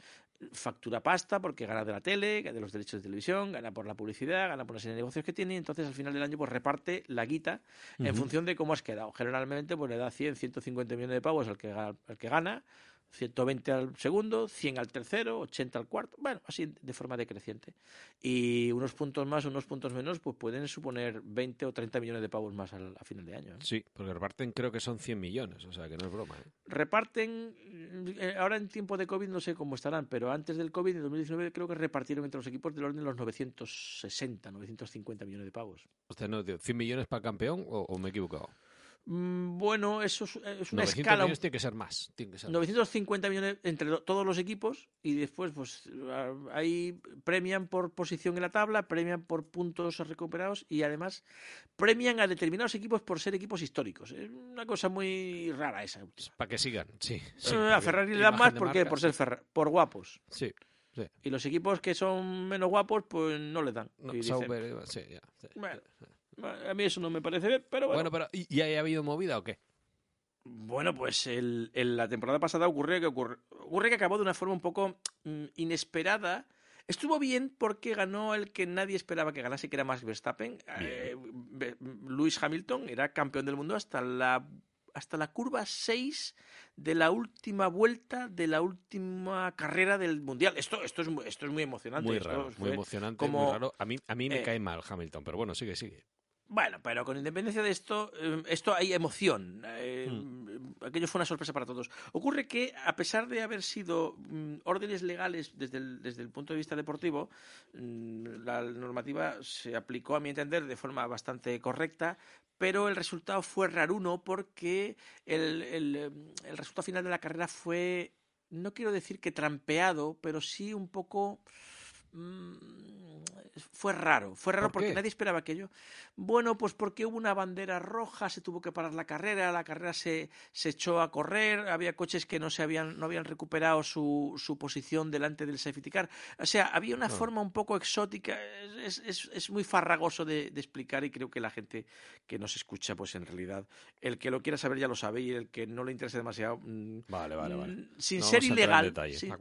factura pasta porque gana de la tele, gana de los derechos de televisión, gana por la publicidad, gana por una serie de negocios que tiene, y entonces al final del año pues reparte la guita en función de cómo has quedado. Generalmente pues le da 100, 150 millones de pavos al que, al que gana, 120 al segundo, 100 al tercero, 80 al cuarto, bueno, así de forma decreciente. Y unos puntos más, unos puntos menos, pues pueden suponer 20 o 30 millones de pavos más al, a final de año. ¿eh? Sí, porque reparten creo que son 100 millones, o sea que no es broma. ¿eh? reparten, eh, ahora en tiempo de COVID no sé cómo estarán, pero antes del COVID, en 2019, creo que repartieron entre los equipos del orden de los 960, 950 millones de pavos. Sea, no, tío, ¿100 millones para campeón o, o me he equivocado? Mm, bueno, eso es, es una 900 escala. millones tiene que ser más. Tiene que ser más. 950 millones entre todos los equipos y después pues ah, ahí premian por posición en la tabla, premian por puntos recuperados y además premian a determinados equipos por ser equipos históricos. Es una cosa muy rara esa. Para que sigan, sí. sí, Eh, a porque Ferrari le dan más de ¿por ser Ferra- por guapos. Sí, Y los equipos que son menos guapos, pues no le dan. no, Y dicen, Sauber, eh, sí, ya, sí. Bueno, a mí eso no me parece bien, pero bueno. Bueno, pero ¿y, y ha habido movida o qué? Bueno, pues el, el- la temporada pasada ocurrió que ocurre, ocurre que acabó de una forma un poco mm, inesperada. Estuvo bien porque ganó el que nadie esperaba que ganase, que era Max Verstappen. Eh, Lewis Hamilton era campeón del mundo hasta la hasta la curva 6 de la última vuelta de la última carrera del Mundial. Esto, esto, es, muy- esto es muy emocionante. Muy esto raro, muy emocionante, como- muy raro. A mí, a mí me eh, cae mal Hamilton, pero bueno, sigue, sigue. Bueno, pero con independencia de esto, eh, esto hay emoción. Eh, Hmm. Aquello fue una sorpresa para todos. Ocurre que, a pesar de haber sido mm, órdenes legales desde el, desde el punto de vista deportivo, mm, la normativa se aplicó, a mi entender, de forma bastante correcta, pero el resultado fue raruno porque el, el, eh, el resultado final de la carrera fue, no quiero decir que trampeado, pero sí un poco... mm, Fue raro, fue raro ¿Por porque nadie esperaba aquello. Bueno, pues porque hubo una bandera roja, se tuvo que parar la carrera, la carrera se, se echó a correr, había coches que no se habían, no habían recuperado su, su posición delante del safety car. O sea, había una Ah. forma un poco exótica, es, es- es muy farragoso de, de explicar y creo que la gente que nos escucha, pues en realidad, el que lo quiera saber ya lo sabe y el que no le interese demasiado, mm, Vale, vale, vale. mm, sin No ser ilegal,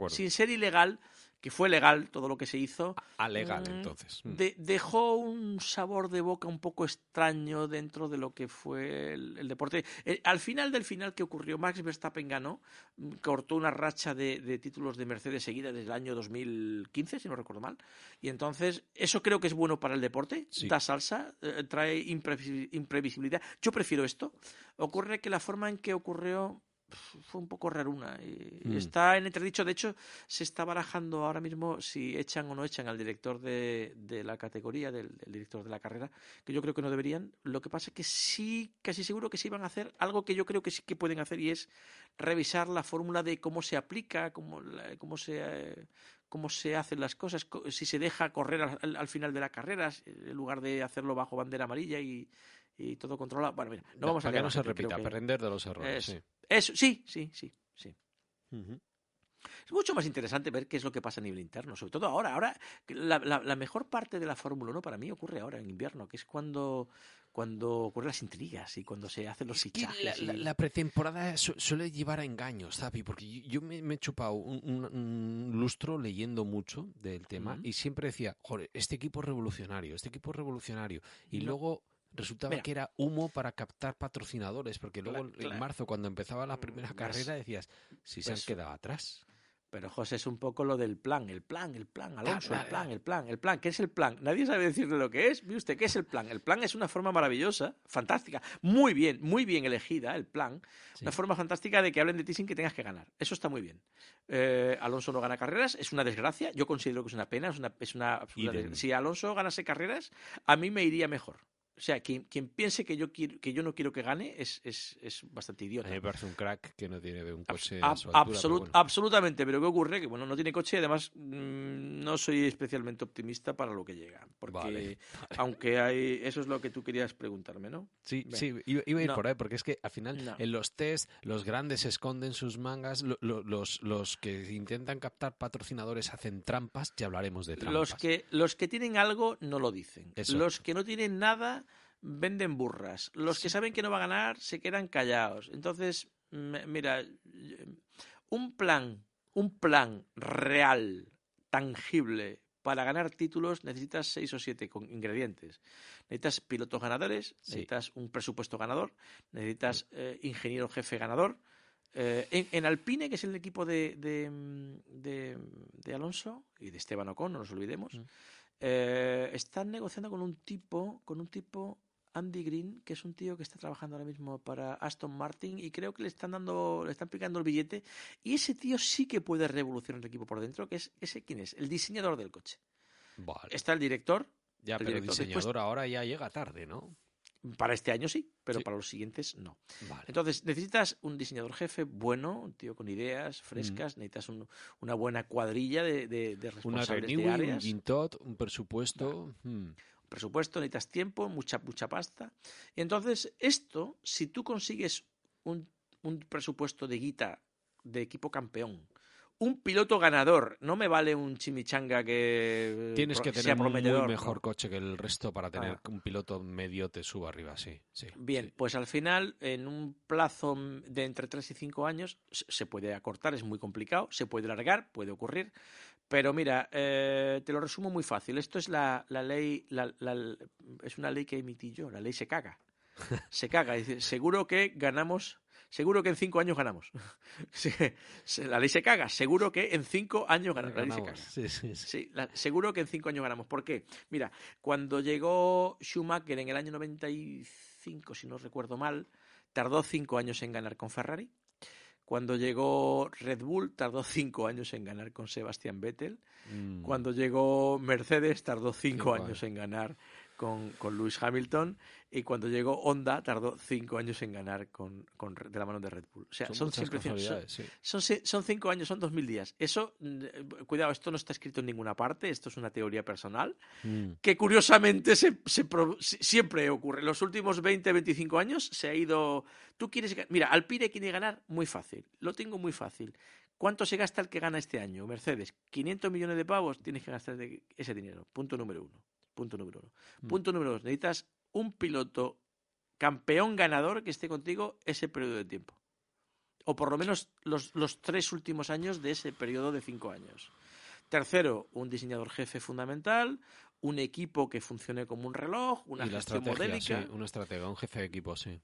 sin ser ilegal, que fue legal todo lo que se hizo, A legal, Mm, entonces. Mm. de- dejó un sabor de boca un poco extraño dentro de lo que fue el, el deporte. Eh, al final del final que ocurrió, Max Verstappen ganó, mm, cortó una racha de, de títulos de Mercedes seguida desde el año 2015, si no recuerdo mal. Y entonces, eso creo que es bueno para el deporte, Sí. da salsa, eh, trae imprevisi- imprevisibilidad. Yo prefiero esto. Ocurre que la forma en que ocurrió fue un poco raruna. Y Mm. Está en entredicho, de hecho, se está barajando ahora mismo si echan o no echan al director de, de la categoría, del, del director de la carrera, que yo creo que no deberían. Lo que pasa es que sí, casi seguro que sí van a hacer algo que yo creo que sí que pueden hacer y es revisar la fórmula de cómo se aplica, cómo, la- cómo se... eh, cómo se hacen las cosas, co- si se deja correr al, al- al final de la carrera, en lugar de hacerlo bajo bandera amarilla y, y todo controlado. Bueno, mira, no vamos a Para que no se repita, que- aprender de los errores. Eso. sí. Eso, sí, sí, sí, sí. Es mucho más interesante ver qué es lo que pasa a nivel interno, sobre todo ahora. Ahora, la, la- la mejor parte de la Fórmula 1 para mí ocurre ahora, en invierno, que es cuando, cuando ocurren las intrigas y cuando se hacen los fichajes. la, la- y- la pretemporada su- suele llevar a engaños, Zapi, porque yo, yo me, me he chupado un, un- un lustro leyendo mucho del tema y siempre decía, joder, este equipo es revolucionario, este equipo es revolucionario. Y No. luego resultaba Mira. que era humo para captar patrocinadores, porque luego en marzo, cuando empezaba la primera Mm, carrera, decías, si se han Pues- quedado atrás. Pero José es un poco lo del plan, el plan, el plan, Alonso, dale, el plan, dale. el plan, el plan. ¿Qué es el plan? Nadie sabe decirle lo que es. ¿Ve usted qué es el plan? El plan es una forma maravillosa, fantástica, muy bien, muy bien elegida, el plan. Sí. Una forma fantástica de que hablen de ti sin que tengas que ganar. Eso está muy bien. Eh, Alonso no gana carreras, es una desgracia. Yo considero que es una pena, es una, es una absoluta Idem. desgracia. Si Alonso ganase carreras, a mí me iría mejor. O sea, quien, quien piense que yo, quiero, que yo no quiero que gane es, es, es bastante A idiota. mí me parece un crack que no tiene un coche ab- a su altura. pero absolut- bueno. Absolutamente, pero ¿qué ocurre? Que bueno, no tiene coche y además mm, no soy especialmente optimista para lo que llega. Porque Vale, aunque hay. Eso es lo que tú querías preguntarme, ¿no? Sí, sí, iba, iba a ir No. por ahí, porque es que al final No. en los test los grandes esconden sus mangas, lo- lo- los, los que intentan captar patrocinadores hacen trampas, ya hablaremos de trampas. Los que, los que tienen algo no lo dicen. Eso. Los que no tienen nada venden burras. Los que saben que no va a ganar se quedan callados. Entonces, mira, un plan, un plan real, tangible para ganar títulos necesitas seis o siete con ingredientes. Necesitas pilotos ganadores, Sí. necesitas un presupuesto ganador, necesitas eh, ingeniero jefe ganador. Eh, en, en Alpine, que es el equipo de, de, de- de Alonso y de Esteban Ocon, no nos olvidemos, Mm. eh, están negociando con un tipo, con un tipo Andy Green, que es un tío que está trabajando ahora mismo para Aston Martin y creo que le están dando, le están picando el billete y ese tío sí que puede revolucionar el equipo por dentro, que es ese quién es, el diseñador del coche. Vale. Está el director, Ya, el pero director. diseñador Después- ahora ya llega tarde, ¿no? para este año sí, pero Sí. para los siguientes no. Vale. Entonces, necesitas un diseñador jefe bueno, un tío con ideas frescas, necesitas un- una buena cuadrilla de, de, de Una responsables de Renewy, un áreas, Gintot, un presupuesto. hmm, presupuesto, necesitas tiempo, mucha, mucha pasta. Y entonces, esto, si tú consigues un, un presupuesto de guita de equipo campeón, un piloto ganador, no me vale un chimichanga que eh, Tienes que sea tener un mejor ¿no? coche que el resto para tener Ah. un piloto medio te suba arriba, sí. sí Bien, sí. pues al final, en un plazo de entre 3 y 5 años, se puede acortar, es muy complicado, se puede alargar, puede ocurrir. Pero mira, eh, te lo resumo muy fácil. Esto es la, la ley, la- la- es una ley que emití yo, la ley se caga. Se caga. Dice, seguro que ganamos seguro que en cinco años ganamos. la ley se caga, seguro que en cinco años ganamos. La ley se caga. Sí, sí, sí. Sí, la- seguro que en cinco años ganamos. ¿Por qué? Mira, cuando llegó Schumacher en el año 95, si no recuerdo mal, tardó cinco años en ganar con Ferrari. Cuando llegó Red Bull, tardó cinco años en ganar con Sebastian Vettel. Mm. Cuando llegó Mercedes, tardó cinco, Cinco años años. en ganar con, con Lewis Hamilton. Y cuando llegó Honda, tardó cinco años en ganar con, con- de la mano de Red Bull. O sea, Son, son, siempre son- sí. son, son cinco años, son dos mil días. Eso, eh, cuidado, esto no está escrito en ninguna parte, esto es una teoría personal, Mm. que curiosamente se, se siempre ocurre. Los últimos 20, 25 años se ha ido... Tú quieres... Mira, Alpine quiere ganar muy fácil, lo tengo muy fácil. ¿Cuánto se gasta el que gana este año? Mercedes, 500 millones de pavos, tienes que gastar ese dinero. Punto número uno. Punto número uno. Mm. Punto número dos. Necesitas un piloto campeón ganador que esté contigo ese periodo de tiempo. O por lo menos los, los tres últimos años de ese periodo de cinco años. Tercero, un diseñador jefe fundamental, un equipo que funcione como un reloj, una y gestión estrategia, modélica. sí, una estratega, un jefe de equipo, sí.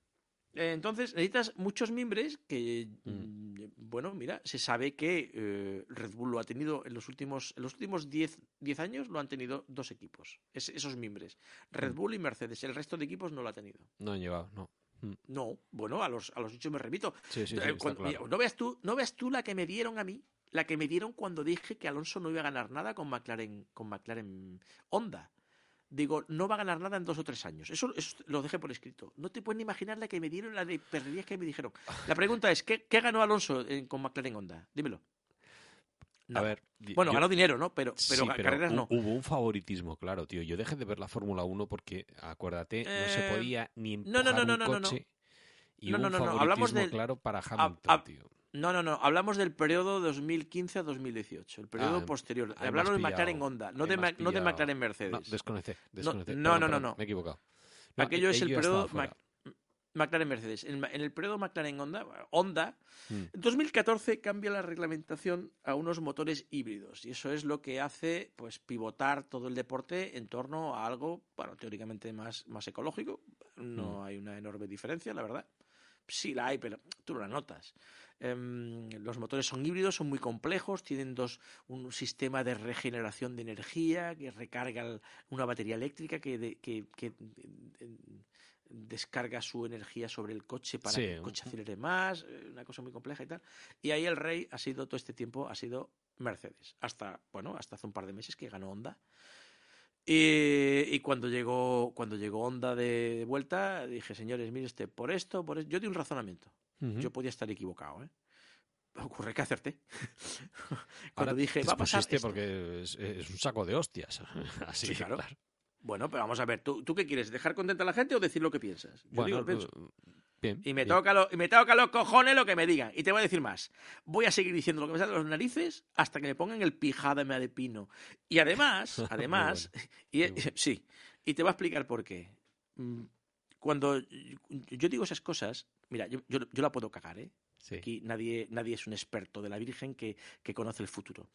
Eh, Entonces necesitas muchos mimbres que, Mm. mm, bueno, mira, se sabe que eh, Red Bull lo ha tenido en los últimos, en los últimos 10, 10 años lo han tenido dos equipos, es- esos mimbres, Red Mm. Bull y Mercedes. El resto de equipos no lo ha tenido. No han llegado, no. No, bueno, a los, a los hechos me repito. Sí, sí, sí, Eh, cuando- claro. no veas tú, no veas tú la que me dieron a mí, la que me dieron cuando dije que Alonso no iba a ganar nada con McLaren, con McLaren Honda. Digo, no va a ganar nada en dos o tres años. Eso, eso lo dejé por escrito. No te puedes ni imaginar la que me dieron, la de perrerías que me dijeron. La pregunta es, ¿qué, qué ganó Alonso en- con McLaren Honda? Dímelo. A ver, Bueno, yo- ganó dinero, ¿no? Pero, pero sí, carreras no. Hubo un favoritismo, claro, tío. Yo dejé de ver la Fórmula 1 porque, acuérdate, no se Eh, podía ni no, empujar no, no, un coche. Y hubo un favoritismo claro para Hamilton, tío. No, no, no. Hablamos del periodo 2015 a 2018, el periodo Ah, posterior. ahí me Hablaron de McLaren Honda, no de, no de. McLaren Mercedes. No, desconecté, desconecté. no, no, no, no. Me he equivocado. No, Aquello es el periodo. Mac- McLaren Mercedes. En, el periodo McLaren Honda, Honda, Mm. en 2014 cambia la reglamentación a unos motores híbridos y eso es lo que hace pues pivotar todo el deporte en torno a algo, bueno, teóricamente más, más ecológico. No hay una enorme diferencia, la verdad. Sí la hay, pero tú no la notas. Em, los motores son híbridos, son muy complejos, tienen dos, un sistema de regeneración de energía que recarga una batería eléctrica que, de- que- que, eh, descarga su energía sobre el coche para Sí, que el coche acelere más, eh, una cosa muy compleja y tal. Y ahí el rey ha sido todo este tiempo, ha sido Mercedes, hasta, bueno, hasta hace un par de meses que ganó Honda. Y, y cuando llegó cuando llegó Honda de, de vuelta, dije, señores, mire este, por esto, por esto, yo di un razonamiento. Ujú. Yo podía estar equivocado, ¿eh? Ocurre que acerté. Ahora Cuando dije, te va a pasar esto. porque es, es un saco de hostias. Así, Sí, claro. Bueno, pero vamos a ver, ¿tú, ¿tú qué quieres? ¿Dejar contenta a la gente o decir lo que piensas? Yo Bueno, digo lo que pienso. bien. Y me, bien. toca lo, y me toca los cojones lo que me digan. Y te voy a decir más. Voy a seguir diciendo lo que me sale de los narices hasta que me pongan el pijadame de pino. Y además, además, y, muy bueno. sí, y te voy a explicar por qué. Cuando yo digo esas cosas, mira, yo, yo, yo la puedo cagar, ¿eh? Sí. Aquí nadie, nadie es un experto de la Virgen que, que conoce el futuro.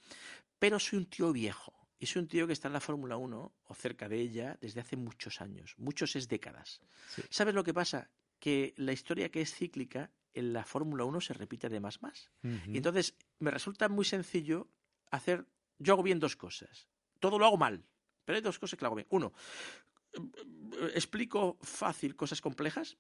Pero soy un tío viejo. Y soy un tío que está en la Fórmula 1 o cerca de ella desde hace muchos años. Muchos es décadas. Sí. ¿Sabes lo que pasa? Que la historia que es cíclica en la Fórmula 1 se repite de más más. Y entonces me resulta muy sencillo hacer. Yo hago bien dos cosas. Todo lo hago mal. Pero hay dos cosas que lo hago bien. Uno, explico fácil cosas complejas.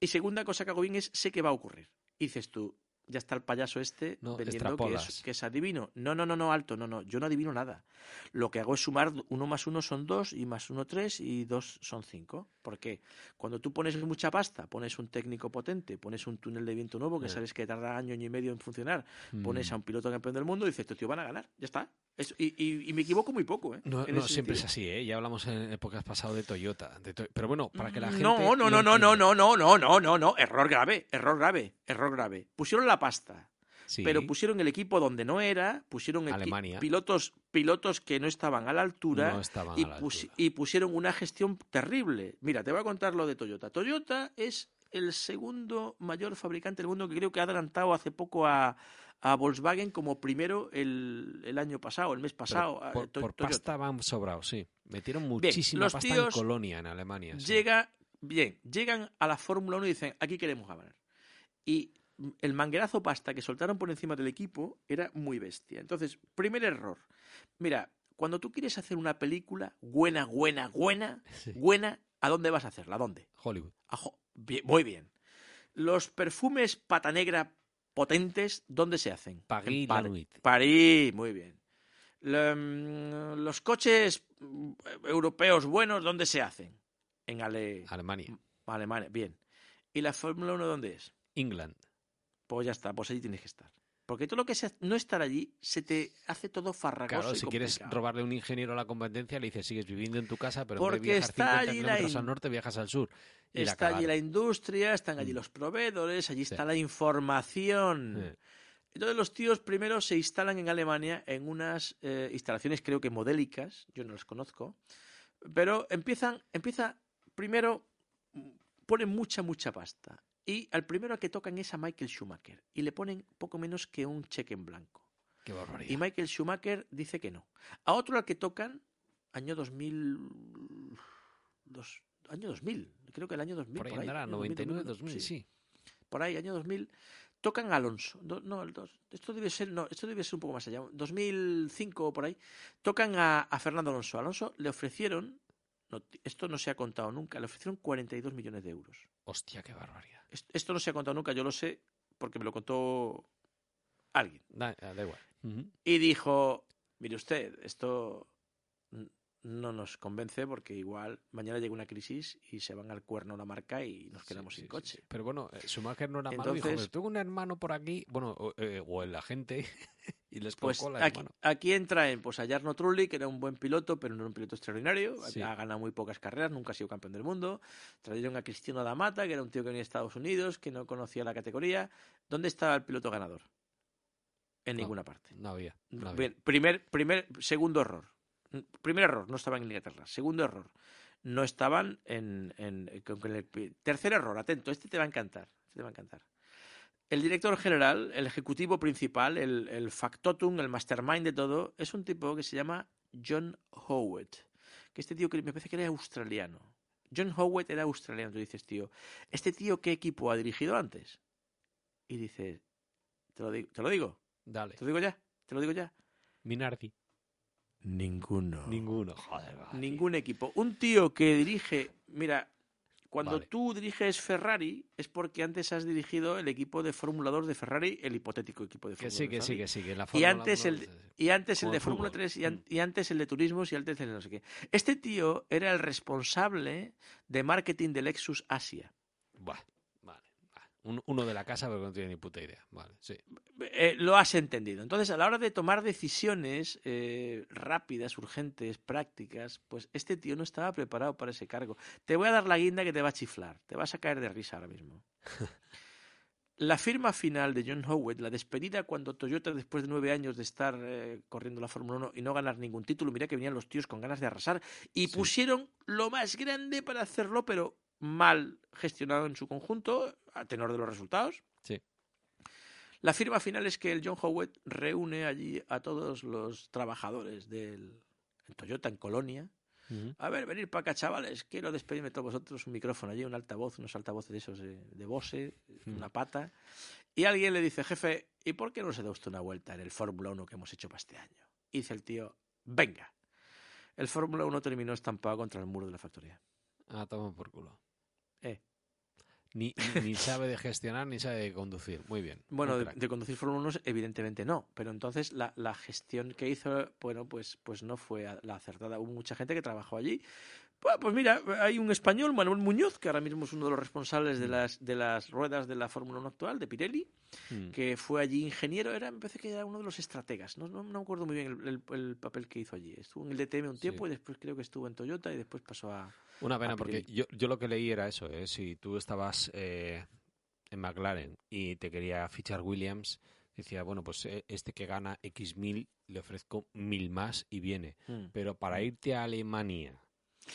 Y segunda cosa que hago bien es sé que va a ocurrir. Y dices tú, ya está el payaso este No, vendiendo que es, que es adivino. No, no, no, no, alto, no, no. Yo no adivino nada. Lo que hago es sumar uno más uno son dos y más uno tres y dos son cinco. ¿Por qué? Cuando tú pones mucha pasta, pones un técnico potente, pones un túnel de viento nuevo que Eh. sabes que tarda año y medio en funcionar, pones Mm. a un piloto campeón del mundo y dices, tíos van a ganar. Ya está. Es- y, y- y me equivoco muy poco, ¿eh? No, no siempre es así, ¿eh? Ya hablamos en épocas pasadas de Toyota. de To- Pero bueno, para que la gente. No, no, no, no, no, no, no, no, no, no, no. Error grave, error grave, error grave. Pusieron la pasta, Sí. pero pusieron el equipo donde no era, pusieron Alemania. pilotos, pilotos que no estaban a la altura. No estaban y, a la pusi- altura. y pusieron una gestión terrible. Mira, te voy a contar lo de Toyota. Toyota es el segundo mayor fabricante del mundo que creo que ha adelantado hace poco a, a Volkswagen como primero el, el año pasado, el mes pasado. por, pasta van sobrados, sí. Metieron muchísima los pasta en Colonia, en Alemania. sí. Llega Bien, llegan a la Fórmula 1 y dicen, aquí queremos ganar. Y el manguerazo pasta que soltaron por encima del equipo era muy bestia. Entonces, primer error. Mira, cuando tú quieres hacer una película buena, buena, buena, Sí. buena, ¿a dónde vas a hacerla? ¿A dónde? Hollywood. A Jo- bien, muy bien. Los perfumes pata negra potentes, ¿dónde se hacen? Paris, En Par- Lanuit. París, muy bien. Mm, los coches mm, europeos buenos, ¿dónde se hacen? En Ale- Alemania. Alemania, bien. ¿Y la Fórmula 1 dónde es? England. Pues ya está, pues allí tienes que estar. Porque todo lo que sea no estar allí se te hace todo farragoso Claro, y si quieres robarle un ingeniero a la competencia, le dices, sigues viviendo en tu casa, pero en vez Porque de viajar está 50 allí la kilómetros al norte, viajas al sur. Y Está allí la industria, están allí Mm. los proveedores, allí Sí. está la información. Entonces los tíos primero se instalan en Alemania en unas eh, instalaciones creo que modélicas, yo no las conozco, pero empiezan, empieza primero, mm, ponen mucha, mucha pasta. Y al primero al que tocan es a Michael Schumacher y le ponen poco menos que un cheque en blanco. Qué barbaridad. Y Michael Schumacher dice que no. A otro al que tocan, año 2000... dos- año 2000, creo que el año 2000. Por ahí por ahí, andará, año 2000, 99, 2000, 2000, sí. por ahí, año 2000, tocan a Alonso. No, esto debe ser, no, esto debe ser un poco más allá. 2005 o por ahí, tocan a, a Fernando Alonso. A Alonso le ofrecieron, no, esto no se ha contado nunca, le ofrecieron 42 millones de euros. Hostia, qué barbaridad. Es- Esto no se ha contado nunca, yo lo sé porque me lo contó alguien. Da, da igual. Y dijo, mire usted, esto n- no nos convence porque igual mañana llega una crisis y se van al cuerno la marca y nos quedamos sí, sin sí, coche. sí. Pero bueno, eh, Schumacher no era malo. Dijo, Entonces- "Pero tengo un hermano por aquí, bueno, o, eh, o el agente, y les Pues colocó el aquí, hermano. aquí entra en pues, a Jarno Trulli, que era un buen piloto, pero no era un piloto extraordinario. Ha ganado muy pocas carreras, nunca ha sido campeón del mundo. Trajeron a Cristiano Damata, que era un tío que venía de Estados Unidos, que no conocía la categoría. ¿Dónde estaba el piloto ganador? En No. ninguna parte. No había. no había. Bien, primer, primer, segundo error. Primer error, no estaban en Inglaterra. Segundo error, no estaban en, en- con el tercer error, atento, este te va a encantar, este te va a encantar. El director general, el ejecutivo principal, el, el factotum, el mastermind de todo, es un tipo que se llama John Howard. Que este tío que me parece que era australiano. John Howard era australiano. Tú dices, tío, ¿este tío qué equipo ha dirigido antes? Y dices, te lo digo, te lo digo, Dale. te lo digo ya, te lo digo ya. Minardi. Ninguno. Ninguno. Joder, vale. Ningún equipo. Un tío que dirige, mira, cuando Vale. tú diriges Ferrari es porque antes has dirigido el equipo de Fórmula 2 de Ferrari, el hipotético equipo de Que Fórmula sí, 2 que de sí, que sí. que en la Y antes el, y antes el Como de Fórmula fútbol. 3 y, an- Mm. y antes el de turismos y antes el de no sé qué. Este tío era el responsable de marketing de Lexus Asia. Buah. Un- uno de la casa, pero que no tiene ni puta idea. Vale, sí. Eh, lo has entendido. Entonces, a la hora de tomar decisiones eh, rápidas, urgentes, prácticas, pues este tío no estaba preparado para ese cargo. Te voy a dar la guinda que te va a chiflar. Te vas a caer de risa ahora mismo. La firma final de John Howard, la despedida cuando Toyota, después de nueve años de estar eh, corriendo la Fórmula 1 y no ganar ningún título, mira que venían los tíos con ganas de arrasar y Sí. pusieron lo más grande para hacerlo, pero mal gestionado en su conjunto, a tenor de los resultados. Sí. La firma final es que el John Howard reúne allí a todos los trabajadores del en Toyota en Colonia. A ver, venir para acá, chavales. Quiero despedirme de todos vosotros. Un micrófono allí, un altavoz, unos altavoces de esos de, de Bose, Mm. una pata. Y alguien le dice, jefe, ¿y por qué no se da usted una vuelta en el Fórmula 1 que hemos hecho para este año? Y dice el tío, venga. El Fórmula 1 terminó estampado contra el muro de la factoría. Ah, toma por culo. Ni, ni, ni sabe de gestionar ni sabe de conducir. Muy bien. Bueno, de, conducir Fórmula 1 evidentemente no, pero entonces la, la gestión que hizo, bueno, pues, pues no fue la acertada. Hubo mucha gente que trabajó allí. Pues, pues mira, hay un español, Manuel Muñoz, que ahora mismo es uno de los responsables de Mm. las, de las ruedas de la Fórmula 1 actual, de Pirelli, Mm. que fue allí ingeniero, era, me parece que era uno de los estrategas, no, no, no me acuerdo muy bien el, el- el papel que hizo allí. Estuvo en el DTM un Sí. tiempo y después creo que estuvo en Toyota y después pasó a... Una pena, a porque yo, yo lo que leí era eso, ¿eh? si tú estabas eh, en McLaren y te quería fichar Williams, decía, bueno, pues eh, este que gana X mil, le ofrezco mil más y viene. Pero para irte a Alemania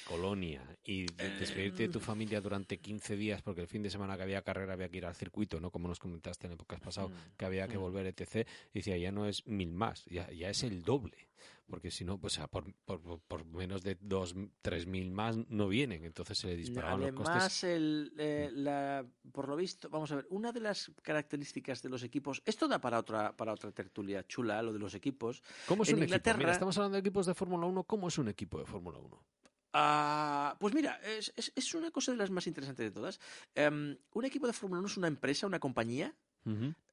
Colonia y de- despedirte de tu familia durante 15 días porque el fin de semana que había carrera había que ir al circuito, ¿no? Como nos comentaste en épocas pasado, que había que mm. volver, etc. Y decía, ya no es mil más, ya, ya es el doble. Porque si no, pues por, por, por- por menos de dos, tres mil más no vienen. Entonces se le disparaban los costes. Además, el, eh, la, por lo visto, vamos a ver, una de las características de los equipos, esto da para otra, para otra tertulia chula, lo de los equipos. ¿Cómo es en un equipo? Inglaterra- Mira, estamos hablando de equipos de Fórmula 1. ¿Cómo es un equipo de Fórmula 1? Ah, pues mira, es, es- es una cosa de las más interesantes de todas. Em, un equipo de Fórmula 1 es una empresa, una compañía,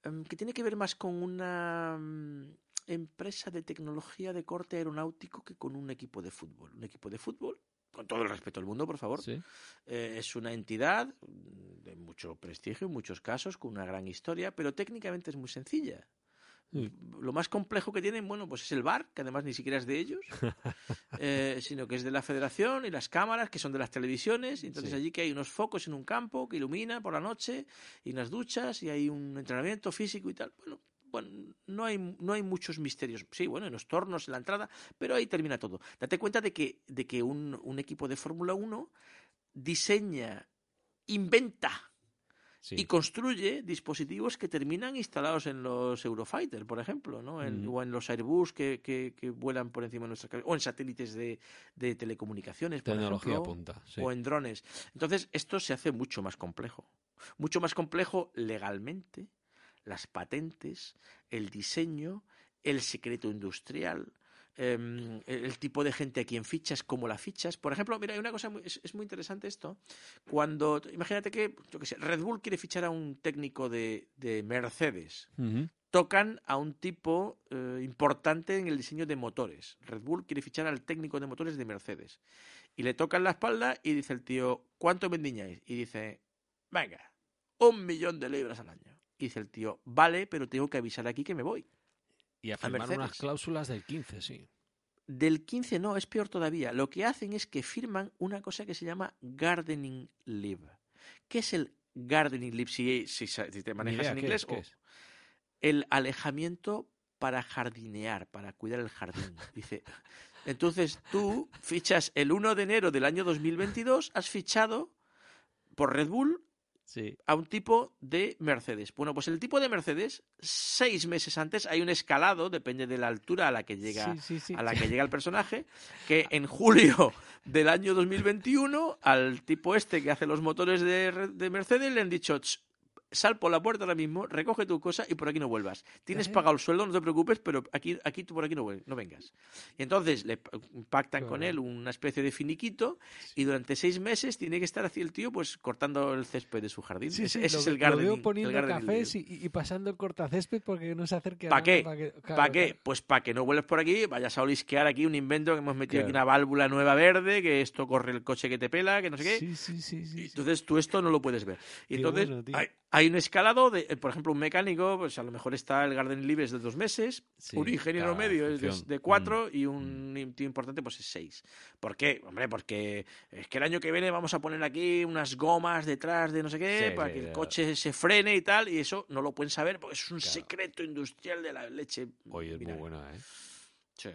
em, que tiene que ver más con una mm, empresa de tecnología de corte aeronáutico que con un equipo de fútbol. Un equipo de fútbol, con todo el respeto del mundo, por favor, Sí. eh, es una entidad de mucho prestigio en muchos casos, con una gran historia, pero técnicamente es muy sencilla. Sí. Lo más complejo que tienen, bueno, pues es el bar, que además ni siquiera es de ellos, eh, sino que es de la federación y las cámaras, que son de las televisiones. Y entonces Sí. allí que hay unos focos en un campo que ilumina por la noche, y unas duchas, y hay un entrenamiento físico y tal. Bueno, bueno, no hay, no hay muchos misterios. Sí, bueno, en los tornos, en la entrada, pero ahí termina todo. Date cuenta de que, de que un, un equipo de Fórmula 1 diseña, inventa Sí. y construye dispositivos que terminan instalados en los Eurofighter, por ejemplo, ¿no? En- Ujú. o en los Airbus que, que- que vuelan por encima de nuestra cabeza, o en satélites de, de telecomunicaciones, por Tecnología ejemplo, punta. Sí. o en drones. Entonces, esto se hace mucho más complejo. Mucho más complejo legalmente, las patentes, el diseño, el secreto industrial, em, el, el tipo de gente a quien fichas, cómo la fichas. Por ejemplo, mira, hay una cosa, muy- es, es muy interesante esto. Cuando, imagínate que, yo qué sé, Red Bull quiere fichar a un técnico de, de Mercedes. Tocan a un tipo eh, importante en el diseño de motores. Red Bull quiere fichar al técnico de motores de Mercedes. Y le tocan la espalda y dice el tío, ¿cuánto vendiñáis? Y dice, venga, un millón de libras al año. Y dice el tío, vale, pero tengo que avisar aquí que me voy. Y a firmar unas cláusulas del 15, sí. Del 15 no, es peor todavía. Lo que hacen es que firman una cosa que se llama gardening leave. ¿Qué es el gardening leave si, si, te manejas idea, en ¿qué inglés? es? ¿Qué o- es? el alejamiento para jardinear, para cuidar el jardín. Dice, entonces tú fichas el 1 de enero del año 2022, has fichado por Red Bull Sí. a un tipo de Mercedes. Bueno, pues el tipo de Mercedes, seis meses antes hay un escalado, depende de la altura a la que llega, Sí, sí, sí. a la que llega el personaje, que en julio del año 2021 al tipo este que hace los motores de, de Mercedes le han dicho, "Ch, sal por la puerta ahora mismo, recoge tu cosa y por aquí no vuelvas. Tienes pagado el sueldo, no te preocupes, pero aquí, aquí tú por aquí no, no vengas. Y entonces le pa- pactan con él una especie de finiquito y durante seis meses tiene que estar así el tío pues cortando el césped de su jardín. Sí, Ese- sí, ese lo, es el lo gardening. veo poniendo el cafés y, y pasando el cortacésped porque no se acerque a ¿Pa nada, qué? pa' ¿Para qué? claro. Pues para que no vuelves por aquí, vayas a olisquear aquí un invento que hemos metido aquí una válvula nueva verde, que esto corre el coche que te pela, que no sé qué. Sí, sí, sí. Entonces tú esto no lo puedes ver. Y Qué entonces bueno, tío. hay, hay un escalado de, eh, por ejemplo, un mecánico, pues a lo mejor está el Garden Libre es de dos meses, Sí, un ingeniero medio es de, de cuatro y un tío importante pues es seis. ¿Por qué? Hombre, porque es que el año que viene vamos a poner aquí unas gomas detrás de no sé qué Sí, para sí, que el coche se frene y tal, y eso no lo pueden saber porque es un Claro. secreto industrial de la leche. Oye, es Mira, muy buena, ¿eh? Sí,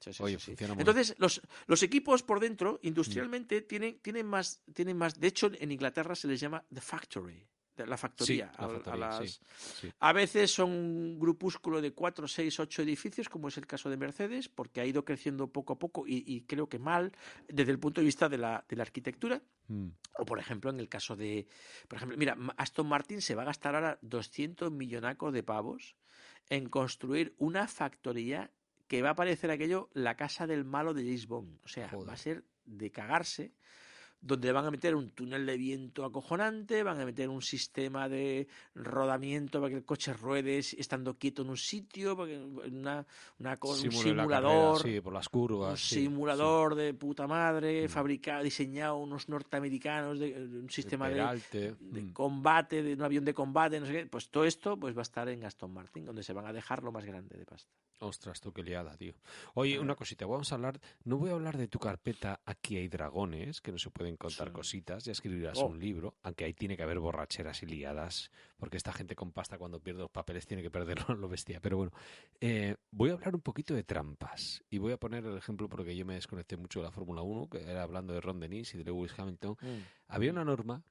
sí, sí, Oye, sí, sí. funciona muy Entonces, los, los equipos por dentro, industrialmente, tienen, tienen, más, tienen más. De hecho, en Inglaterra se les llama The Factory, de la factoría. la a- a factoría, las- sí, sí. a veces son un grupúsculo de cuatro, seis, ocho edificios, como es el caso de Mercedes, porque ha ido creciendo poco a poco y, y creo que mal desde el punto de vista de la, de la arquitectura. Mm. O, por ejemplo, en el caso de. Por ejemplo, mira, Aston Martin se va a gastar ahora 200 millonacos de pavos en construir una factoría que va a parecer aquello la casa del malo de James Bond. O sea, Joder. va a ser de cagarse donde van a meter un túnel de viento acojonante, van a meter un sistema de rodamiento para que el coche ruede estando quieto en un sitio, una, una un simulador, carrera, sí, por las curvas. un sí, simulador de puta madre, Mm. fabricado, diseñado unos norteamericanos de, un sistema de, de mm. combate, de un avión de combate, no sé qué. Pues todo esto pues va a estar en Aston Martin, donde se van a dejar lo más grande de pasta. Ostras, tú qué liada, tío. Oye, una cosita, vamos a hablar, no voy a hablar de tu carpeta Aquí hay dragones, que no se puede contar Sí. cositas, ya escribirás Oh. un libro, aunque ahí tiene que haber borracheras y liadas, porque esta gente con pasta cuando pierde los papeles tiene que perderlo lo bestia. Pero bueno, eh, voy a hablar un poquito de trampas y voy a poner el ejemplo porque yo me desconecté mucho de la Fórmula 1, que era hablando de Ron Dennis y de Lewis Hamilton. Mm. Había una norma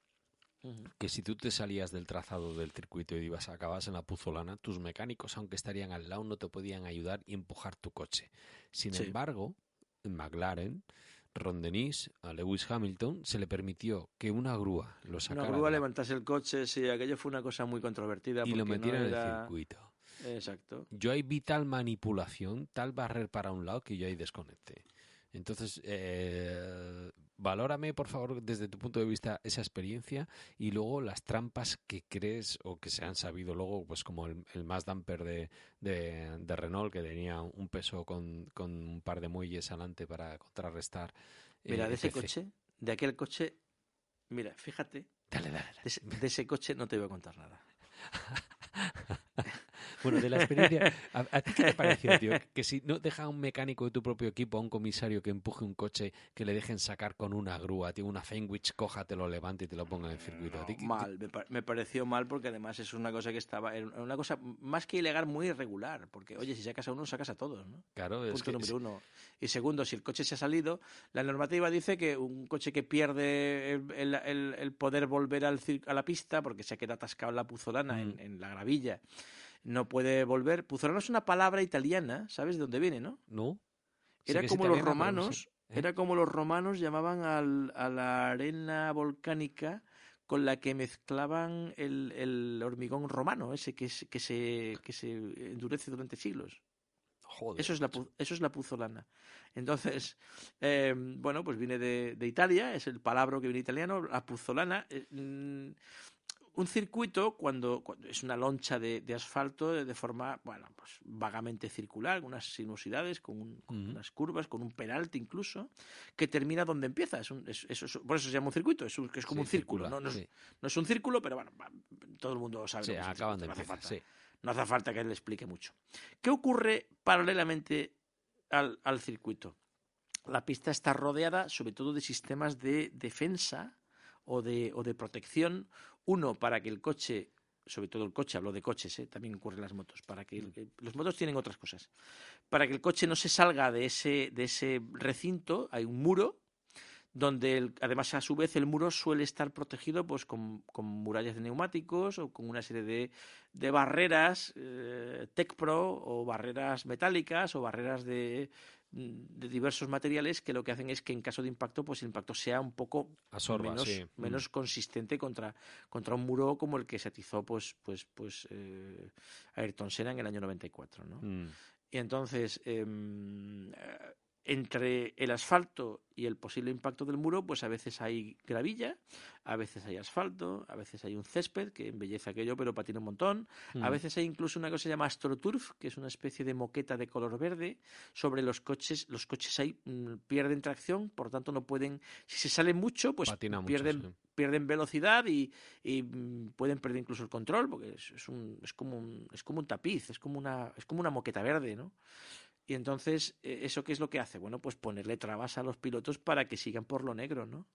que si tú te salías del trazado del circuito y ibas acababas en la puzolana, tus mecánicos, aunque estarían al lado, no te podían ayudar y empujar tu coche. Sin Sí. embargo, en McLaren, Ron Dennis, a Lewis Hamilton, se le permitió que una grúa lo Una sacara grúa de la- levantase el coche, sí, aquello fue una cosa muy controvertida. y lo no metiera en el circuito. Exacto. Yo ahí vi tal manipulación, tal barrer para un lado que yo ahí desconecté. Entonces, eh, valórame, por favor, desde tu punto de vista, esa experiencia y luego las trampas que crees o que se han sabido luego, pues como el, el más damper de, de, de Renault, que tenía un peso con, con un par de muelles adelante para contrarrestar. Mira, eh, de ese etc. coche, de aquel coche, mira, fíjate, Dale, dale, dale. de ese, de ese coche no te voy a contar nada. Bueno, de la experiencia, ¿a, a ti qué te pareció, tío? Que si no deja a un mecánico de tu propio equipo, a un comisario que empuje un coche, que le dejen sacar con una grúa, tío, una Fenwich, coja, te lo levante y te lo ponga en el circuito. ¿A ti qué- mal, me, pa- me pareció mal porque además es una cosa que estaba, era una cosa más que ilegal, muy irregular, porque oye, si sacas a uno, sacas a todos, ¿no? Claro, es Punto que número uno. Y segundo, si el coche se ha salido, la normativa dice que un coche que pierde el, el- el- poder volver al a la pista porque se queda atascado en la puzolana, en, Mm. en la gravilla, no puede volver. Puzolana es una palabra italiana, ¿sabes de dónde viene, no? ¿No? Era como los no romanos, sé. ¿Eh? era como los romanos llamaban al- a la arena volcánica con la que mezclaban el, el hormigón romano, ese que, es- que, se, que se endurece durante siglos. Joder, Eso es la, eso es la puzolana. Entonces, eh, bueno, pues viene de, de Italia, es el palabra que viene italiano, la puzolana. eh, mm, un circuito, cuando, cuando es una loncha de, de asfalto de, forma, bueno, pues vagamente circular, con unas sinuosidades, con, un- con unas curvas, con un peralte incluso, que termina donde empieza. Es un- es- por eso se llama un circuito, es, un- que es como Sí, un círculo. circular, No, no es, sí. no es un círculo, pero bueno, todo el mundo sabe. Sí, de no hace falta. No hace falta que le explique mucho. ¿Qué ocurre paralelamente al, al circuito? La pista está rodeada sobre todo de sistemas de defensa o de, o de protección. Uno, para que el coche, sobre todo el coche, hablo de coches, ¿eh? también ocurre en las motos, para que el- Mm. los motos tienen otras cosas. Para que el coche no se salga de ese, de ese recinto, hay un muro donde el- además a su vez el muro suele estar protegido pues con, con murallas de neumáticos o con una serie de, de barreras eh, Tech Pro o barreras metálicas o barreras de, de diversos materiales que lo que hacen es que en caso de impacto pues el impacto sea un poco Absorba, menos, sí. Mm. menos consistente contra, contra un muro como el que se atizó pues pues pues eh, Ayrton Senna en el año 94 ¿no? Mm. Y entonces, em, eh, entre el asfalto y el posible impacto del muro, pues a veces hay gravilla, a veces hay asfalto, a veces hay un césped que embellece aquello, pero patina un montón. A Mm. veces hay incluso una cosa que se llama astroturf, que es una especie de moqueta de color verde sobre los coches. Los coches ahí mm, pierden tracción, por tanto no pueden. Si se sale mucho, pues Patina mucho, pierden, sí. pierden velocidad y, y, mm, pueden perder incluso el control, porque es, es un, es, como un, es como un tapiz, es como una, es como una moqueta verde, ¿no? Y entonces, eh, ¿eso qué es lo que hace? Bueno, pues ponerle trabas a los pilotos para que sigan por lo negro, ¿no?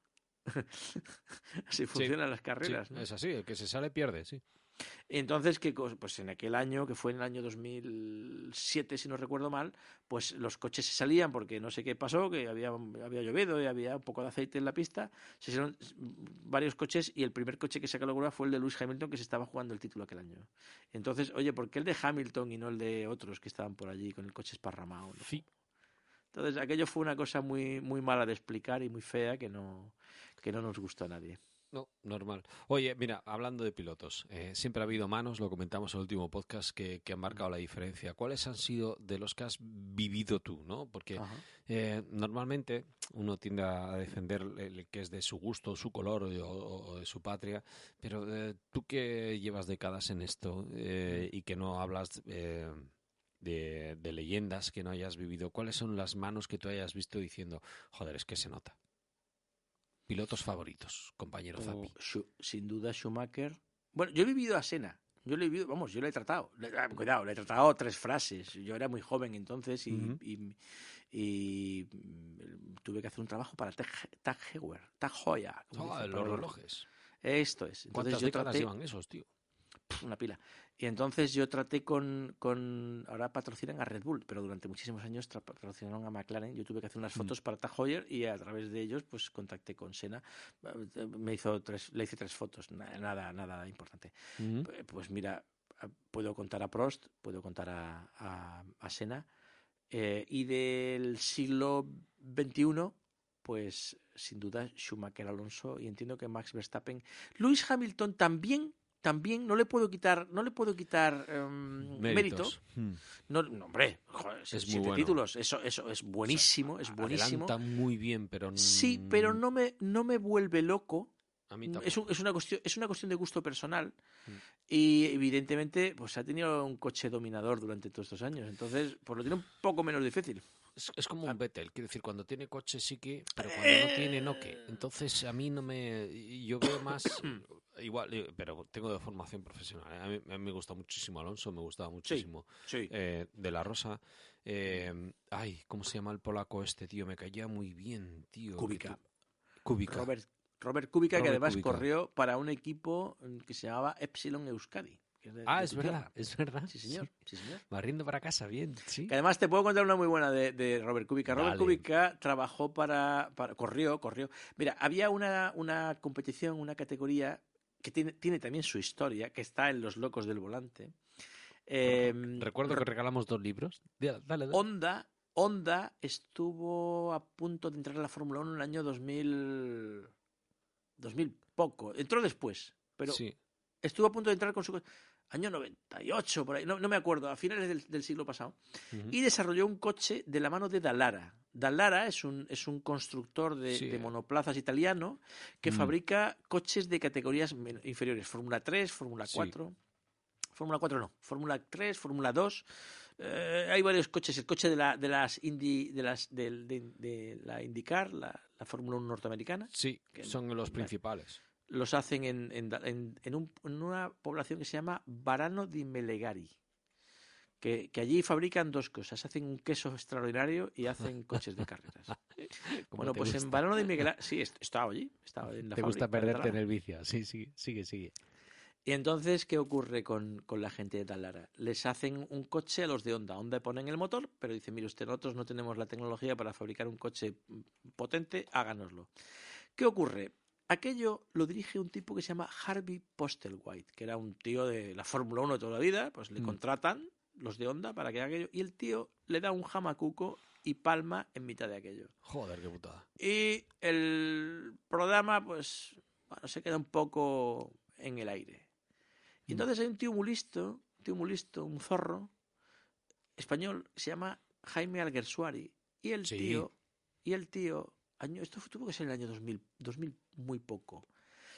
Así funcionan las Sí, carreras, ¿no? es así, el que se sale pierde, sí. Entonces, ¿qué cos- pues en aquel año, que fue en el año 2007, si no recuerdo mal, pues los coches se salían porque no sé qué pasó, que había, había llovido y había un poco de aceite en la pista. Se hicieron varios coches y el primer coche que la grúa fue el de Lewis Hamilton, que se estaba jugando el título aquel año. Entonces, oye, ¿por qué el de Hamilton y no el de otros que estaban por allí con el coche esparramado? no? Sí. Entonces, aquello fue una cosa muy, muy mala de explicar y muy fea que no, que no nos gustó a nadie. No, normal. Oye, mira, hablando de pilotos, eh, siempre ha habido manos, lo comentamos en el último podcast, que, que han marcado la diferencia. ¿Cuáles han sido de los que has vivido tú, no? Porque eh, normalmente uno tiende a defender el que es de su gusto, su color o, de su patria, pero eh, tú que llevas décadas en esto eh, y que no hablas eh, de, de leyendas que no hayas vivido, ¿cuáles son las manos que tú hayas visto diciendo, joder, es que se nota? Pilotos favoritos, compañero Zapi. Sin duda Schumacher. Bueno, yo he vivido a Sena. Yo le he vivido, vamos, yo le he tratado. Le- ah, cuidado, le he tratado tres frases. Yo era muy joven entonces y, y- y, tuve que hacer un trabajo para Tag Heuer, Tag como Ah, los relojes. Esto es. Entonces ¿Cuántas yo décadas traté llevan esos, tío? una pila. Y entonces yo traté con, con ahora patrocinan a Red Bull, pero durante muchísimos años patrocinaron a McLaren. Yo tuve que hacer unas Mm. fotos para Tag Heuer y a través de ellos pues contacté con Sena. Eh, Me hizo tres, le hice tres fotos, na- nada, nada importante. Pues mira, a- puedo contar a Prost, puedo contar a, a, a Senna. eh, y del siglo XXI, pues sin duda Schumacher, Alonso y entiendo que Max Verstappen. Lewis Hamilton también, también no le puedo quitar, no le puedo quitar mérito. Méritos. Mm. No, no, hombre, joder, Es muy siete bueno. títulos, eso, eso es buenísimo, es buenísimo. Muy bien, pero... Sí, pero no me, no me vuelve loco A mí es, tampoco. un- es una cuestión, es una cuestión de gusto personal Mm. y evidentemente pues ha tenido un coche dominador durante todos estos años. Entonces, pues lo tiene un poco menos difícil. Es, es como Ah. un Vettel, quiero decir, cuando tiene coche sí que, pero cuando no tiene, no Eh. que. Entonces a mí no me... Yo veo más... igual, eh, pero tengo de formación profesional. ¿eh? A, mí, a mí me gusta muchísimo Alonso, me gustaba muchísimo Sí. eh, De La Rosa. Eh, ay, ¿cómo se llama el polaco este, tío? Me caía muy bien, tío. Kubica. tú- Kubica. Robert, Robert Kubica, que además Kubica. corrió para un equipo mm, que se llamaba Epsilon Euskadi. de- Ah, de es verdad, tierra. es verdad. Sí, señor. Sí, señor. Me riendo para casa, bien, sí. Que además te puedo contar una muy buena de, de Robert Kubica. Robert Dale. Kubica trabajó para, para- corrió, corrió. Mira, había una, una competición, una categoría que tiene, tiene también su historia, que está en Los Locos del Volante. Eh, Recuerdo que regalamos dos libros. Dale, dale. Honda, Honda estuvo a punto de entrar en la Fórmula 1 en el año 2000, 2000 poco. Entró después, pero Sí. estuvo a punto de entrar con su año 98 por ahí, no, no me acuerdo, a finales del, del siglo pasado y desarrolló un coche de la mano de Dallara. Dallara es un, es un constructor de, Sí. de monoplazas italiano que Mm. fabrica coches de categorías inferiores, Fórmula 3, Fórmula Sí. 4. Fórmula 4 no, Fórmula 3, Fórmula 2. Eh, hay varios coches, el coche de la de las Indy de las del- de, de la IndyCar, la, la Fórmula 1 norteamericana, Sí, que- son los principales. Los hacen en, en, Da- en- en un- en una población que se llama Varano di Melegari. Que, que allí fabrican dos cosas, hacen un queso extraordinario y hacen coches de carreras. Bueno, pues en. Varano di Melegari, sí, est- estaba allí, estaba en la Te gusta fábrica perderte en el vicio. Sí, sí, sigue, sigue. Y entonces, ¿qué ocurre con, con la gente de Dallara? Les hacen un coche a los de Honda. Honda ponen el motor, pero dicen, mire usted, nosotros no tenemos la tecnología para fabricar un coche potente, háganoslo. ¿Qué ocurre? Aquello lo dirige un tipo que se llama Harvey Postelwhite, que era un tío de la Fórmula 1 de toda la vida, pues le Mm. contratan los de Honda para que haga aquello, y el tío le da un jamacuco y palma en mitad de aquello. Joder, qué putada. Y el programa, pues, bueno, se queda un poco en el aire. Y Mm. entonces hay un tío muy listo, un tío muy listo, un zorro español, que se llama Jaime Alguersuari. Y el Sí. tío, y el tío, año, esto tuvo que ser el año 2000, 2000 muy poco,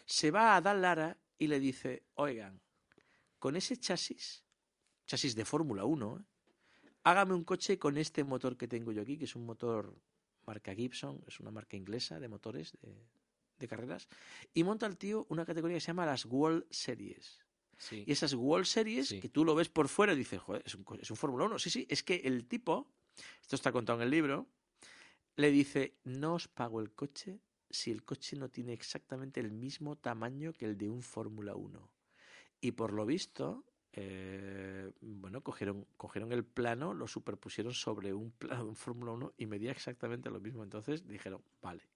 se va a Dallara y le dice, oigan, con ese chasis, chasis de Fórmula 1, ¿eh? hágame un coche con este motor que tengo yo aquí, que es un motor marca Gibson, es una marca inglesa de motores de, de carreras, y monta el tío una categoría que se llama las World Series. Sí. Y esas World Series, Sí. que tú lo ves por fuera y dices, joder, es un, es un Fórmula 1. Sí, sí, es que el tipo, esto está contado en el libro, le dice, no os pago el coche si el coche no tiene exactamente el mismo tamaño que el de un Fórmula 1. Y por lo visto, eh, bueno, cogieron, cogieron el plano, lo superpusieron sobre un plano de un Fórmula 1 y medía exactamente lo mismo. Entonces dijeron, vale.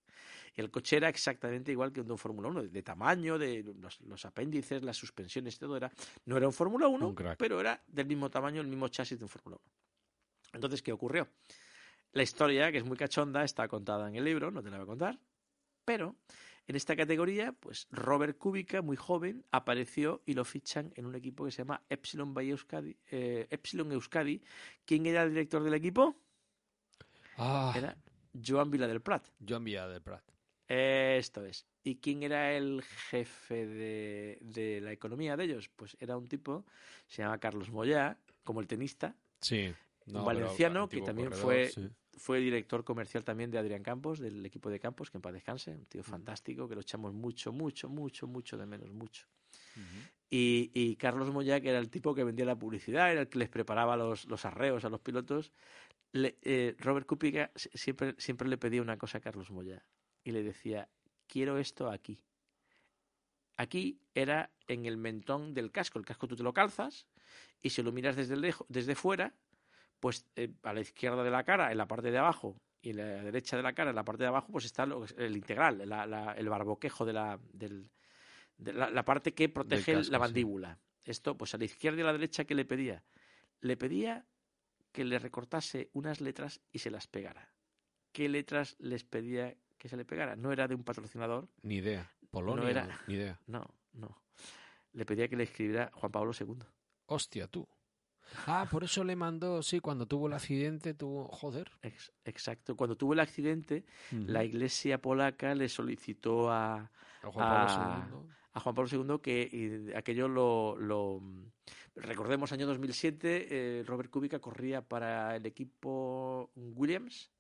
Y el coche era exactamente igual que un de un Fórmula 1, de, tamaño, de los, los apéndices, las suspensiones, todo era. No era un Fórmula 1, Un crack. pero era del mismo tamaño, el mismo chasis de un Fórmula 1. Entonces, ¿qué ocurrió? La historia, que es muy cachonda, está contada en el libro, no te la voy a contar, pero en esta categoría, pues Robert Kubica, muy joven, apareció y lo fichan en un equipo que se llama Epsilon, by Euskadi, eh, Epsilon Euskadi. ¿Quién era el director del equipo? Ah, Era Joan Vila del Prat. Joan Villa del Prat. Esto es. ¿Y quién era el jefe de, de la economía de ellos? Pues era un tipo, se llama Carlos Moyá, como el tenista, Sí. Un valenciano que también corredor, fue- sí. Fue director comercial también de Adrián Campos, del equipo de Campos, que en paz descanse, un tío fantástico, que lo echamos mucho, mucho, mucho, mucho de menos, mucho. Y, y Carlos Moya, que era el tipo que vendía la publicidad, era el que les preparaba los, los arreos a los pilotos, le- eh, Robert Kupica siempre, siempre le pedía una cosa a Carlos Moya y le decía, quiero esto aquí. Aquí era en el mentón del casco. El casco tú te lo calzas y si lo miras desde, lejo- desde fuera, pues eh, a la izquierda de la cara, en la parte de abajo, y en la derecha de la cara, en la parte de abajo, pues está lo el integral, la- la- el barboquejo de la, del- de la, la parte que protege casco, la sí. mandíbula. Esto, pues a la izquierda y a la derecha, ¿qué le pedía? Le pedía que le recortase unas letras y se las pegara. ¿Qué letras les pedía que se le pegara? No era de un patrocinador, Ni idea. Polonia, era- ni idea. no, no. Le pedía que le escribiera Juan Pablo II. Hostia, tú. Ah, por eso le mandó, sí, cuando tuvo el accidente, tuvo. Joder. Ex- exacto. Cuando tuvo el accidente, la iglesia polaca le solicitó a, A Juan Pablo II. a Juan Pablo II que y aquello lo, lo- recordemos año 2007 eh, Robert Kubica corría para el equipo Williams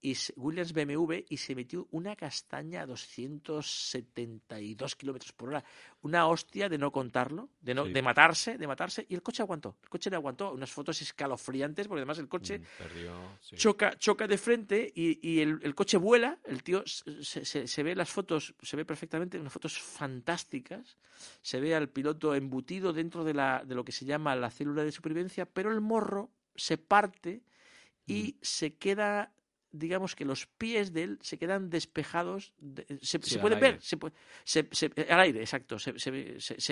y Williams BMW y se metió una castaña a 272 kilómetros por hora una hostia de no contarlo de no Sí. de matarse de matarse y el coche aguantó el coche le aguantó unas fotos escalofriantes porque además el coche Mm, Perdió. sí. choca, choca de frente y, y el, el coche vuela, el tío se, se- se ve las fotos, se ve perfectamente, unas fotos fantásticas, se ve al piloto embutido dentro de, la, de lo que se llama la célula de supervivencia, pero el morro se parte y se queda, digamos que los pies de él se quedan despejados, de- se, Sí, se al puede aire. ver, se, se- se- al aire, exacto, se, se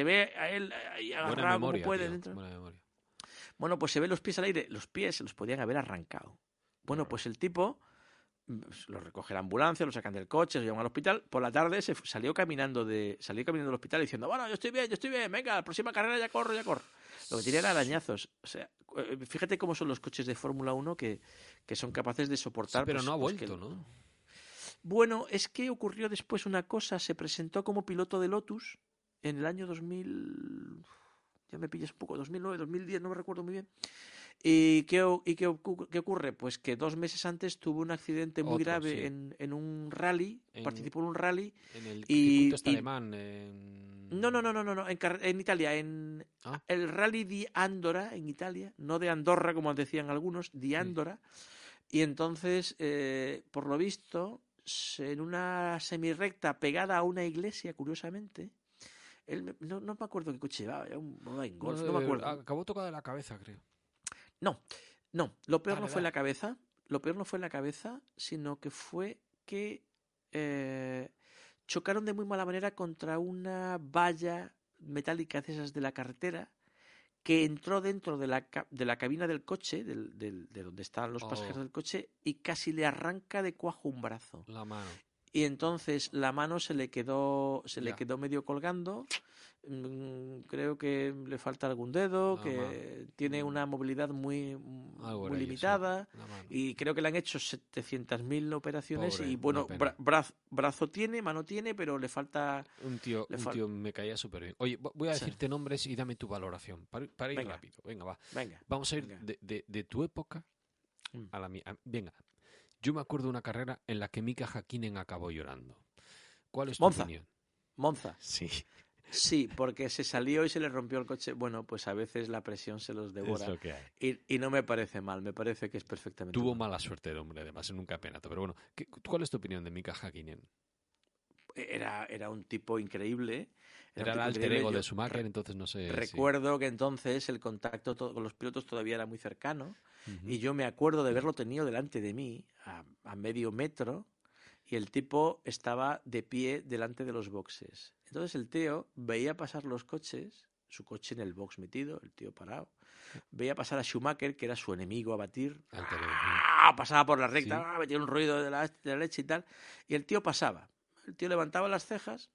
ve, a él ahí agarrado como memoria. puede tío, dentro. Bueno, pues se ven los pies al aire. Los pies se los podían haber arrancado. Bueno, Claro. pues el tipo lo recoge la ambulancia, lo sacan del coche, lo llevan al hospital. Por la tarde se salió caminando de salió caminando del hospital diciendo, bueno, yo estoy bien, yo estoy bien, venga, la próxima carrera ya corro, ya corro. Lo que tenía era arañazos. O sea, eh, fíjate cómo son los coches de Fórmula 1 que, que son capaces de Sí, soportar. pero pues- no ha pues que vuelto, el- ¿no? Bueno, es que ocurrió después una cosa. Se presentó como piloto de Lotus en el año 2000. Ya me pillas un poco, 2009, 2010, no me recuerdo muy bien. ¿Y qué, y qué, qué ocurre? Pues que dos meses antes tuvo un accidente muy Otro, grave sí. en, en un rally, En- participó en un rally. En el Y- este y- alemán. en- No, no, no, no, no, no, en, Italia, en Ah. el rally di Andorra, en Italia, no de Andorra, como decían algunos, di Andorra. Y entonces, eh, por lo visto, en una semirrecta pegada a una iglesia, curiosamente, él no, no me acuerdo qué coche llevaba, era un Golf, no, me eh, acuerdo. Acabó tocado de la cabeza, creo. No, no, lo peor no fue la cabeza, lo peor no fue la cabeza, sino que fue que eh, chocaron de muy mala manera contra una valla metálica de esas de la carretera que entró dentro de la, de la cabina del coche, del, del- de donde estaban los Oh. pasajeros del coche, y casi le arranca de cuajo un brazo. La mano. Y entonces la mano se le quedó, se le quedó medio colgando. Mm, Creo que le falta algún dedo, La que mano. tiene Mm. una movilidad muy, Algo muy limitada. Y creo que le han hecho 700.000 operaciones. Pobre, y bueno, bra- brazo, brazo tiene, mano tiene, pero le falta. Un tío, un fal- tío me caía súper bien. Oye, vo- voy a Sí. decirte nombres y dame tu valoración. Para, ir- para ir Venga. rápido. Venga, va. Venga. Vamos a ir de, de- de tu época Mm. a la mía. Venga. Yo me acuerdo de una carrera en la que Mika Hakkinen acabó llorando. ¿Cuál es tu Monza. opinión? Monza. Sí, Sí, porque se salió y se le rompió el coche. Bueno, pues a veces la presión se los es devora. lo que hay. Y, y no me parece mal, me parece que es perfectamente. Tuvo mala suerte el hombre, además, en un campeonato. Pero bueno, ¿qué- ¿cuál es tu opinión de Mika Hakkinen? Era, era un tipo increíble. Era el alter ego de Schumacher, entonces no sé. Recuerdo que entonces el contacto to- con los pilotos todavía era muy cercano. Y yo me acuerdo de haberlo tenido delante de mí, a, a medio metro, y el tipo estaba de pie delante de los boxes. Entonces el tío veía pasar los coches, su coche en el box metido, el tío parado. Veía pasar a Schumacher, que era su enemigo a batir. ¡Ah! Pasaba por la recta, Sí. ¡ah! metía un ruido de la, de la leche y tal. Y el tío pasaba. El tío levantaba las cejas,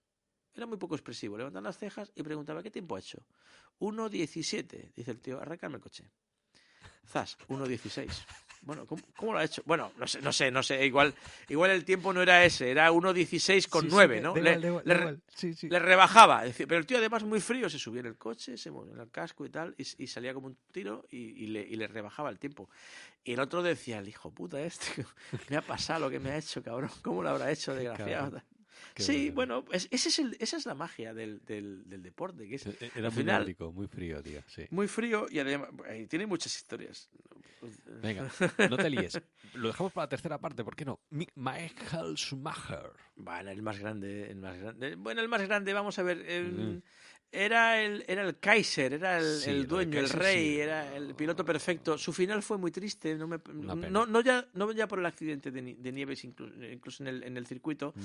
era muy poco expresivo, levantaba las cejas y preguntaba, ¿qué tiempo ha hecho? 1.17, dice el tío, arráncame el coche. Zas, 1.16. Bueno, ¿cómo, cómo lo ha hecho? Bueno, no sé, no sé, no sé. Igual, igual el tiempo no era ese, era 1.16 con 9, ¿no? Le- le re- le rebajaba. Pero el tío, además, muy frío, se subía en el coche, se movía en el casco y tal, y, y salía como un tiro y, y le, y le rebajaba el tiempo. Y el otro decía, el hijo puta este, me ha pasado lo que me ha hecho, cabrón. ¿Cómo lo habrá hecho, desgraciado? Cabrón. Qué sí, bueno. bueno, es- ese es el- esa es la magia del, del, del deporte, que es E- Era al muy final- nórdico, muy frío, tío. Sí. muy frío y además eh, tiene muchas historias. Venga, no te líes. Lo dejamos para la tercera parte, ¿por qué no? Michael Schumacher. Bueno, el más grande, el más grande. Bueno, el más grande, vamos a ver. el- Era el, era el Kaiser, era el, Sí, dueño, el Kaiser rey, sí. era el piloto perfecto. Su final fue muy triste, no, me, no, no ya, no ya por el accidente de, de Nieves, incluso, incluso en, el, en el circuito. Mm.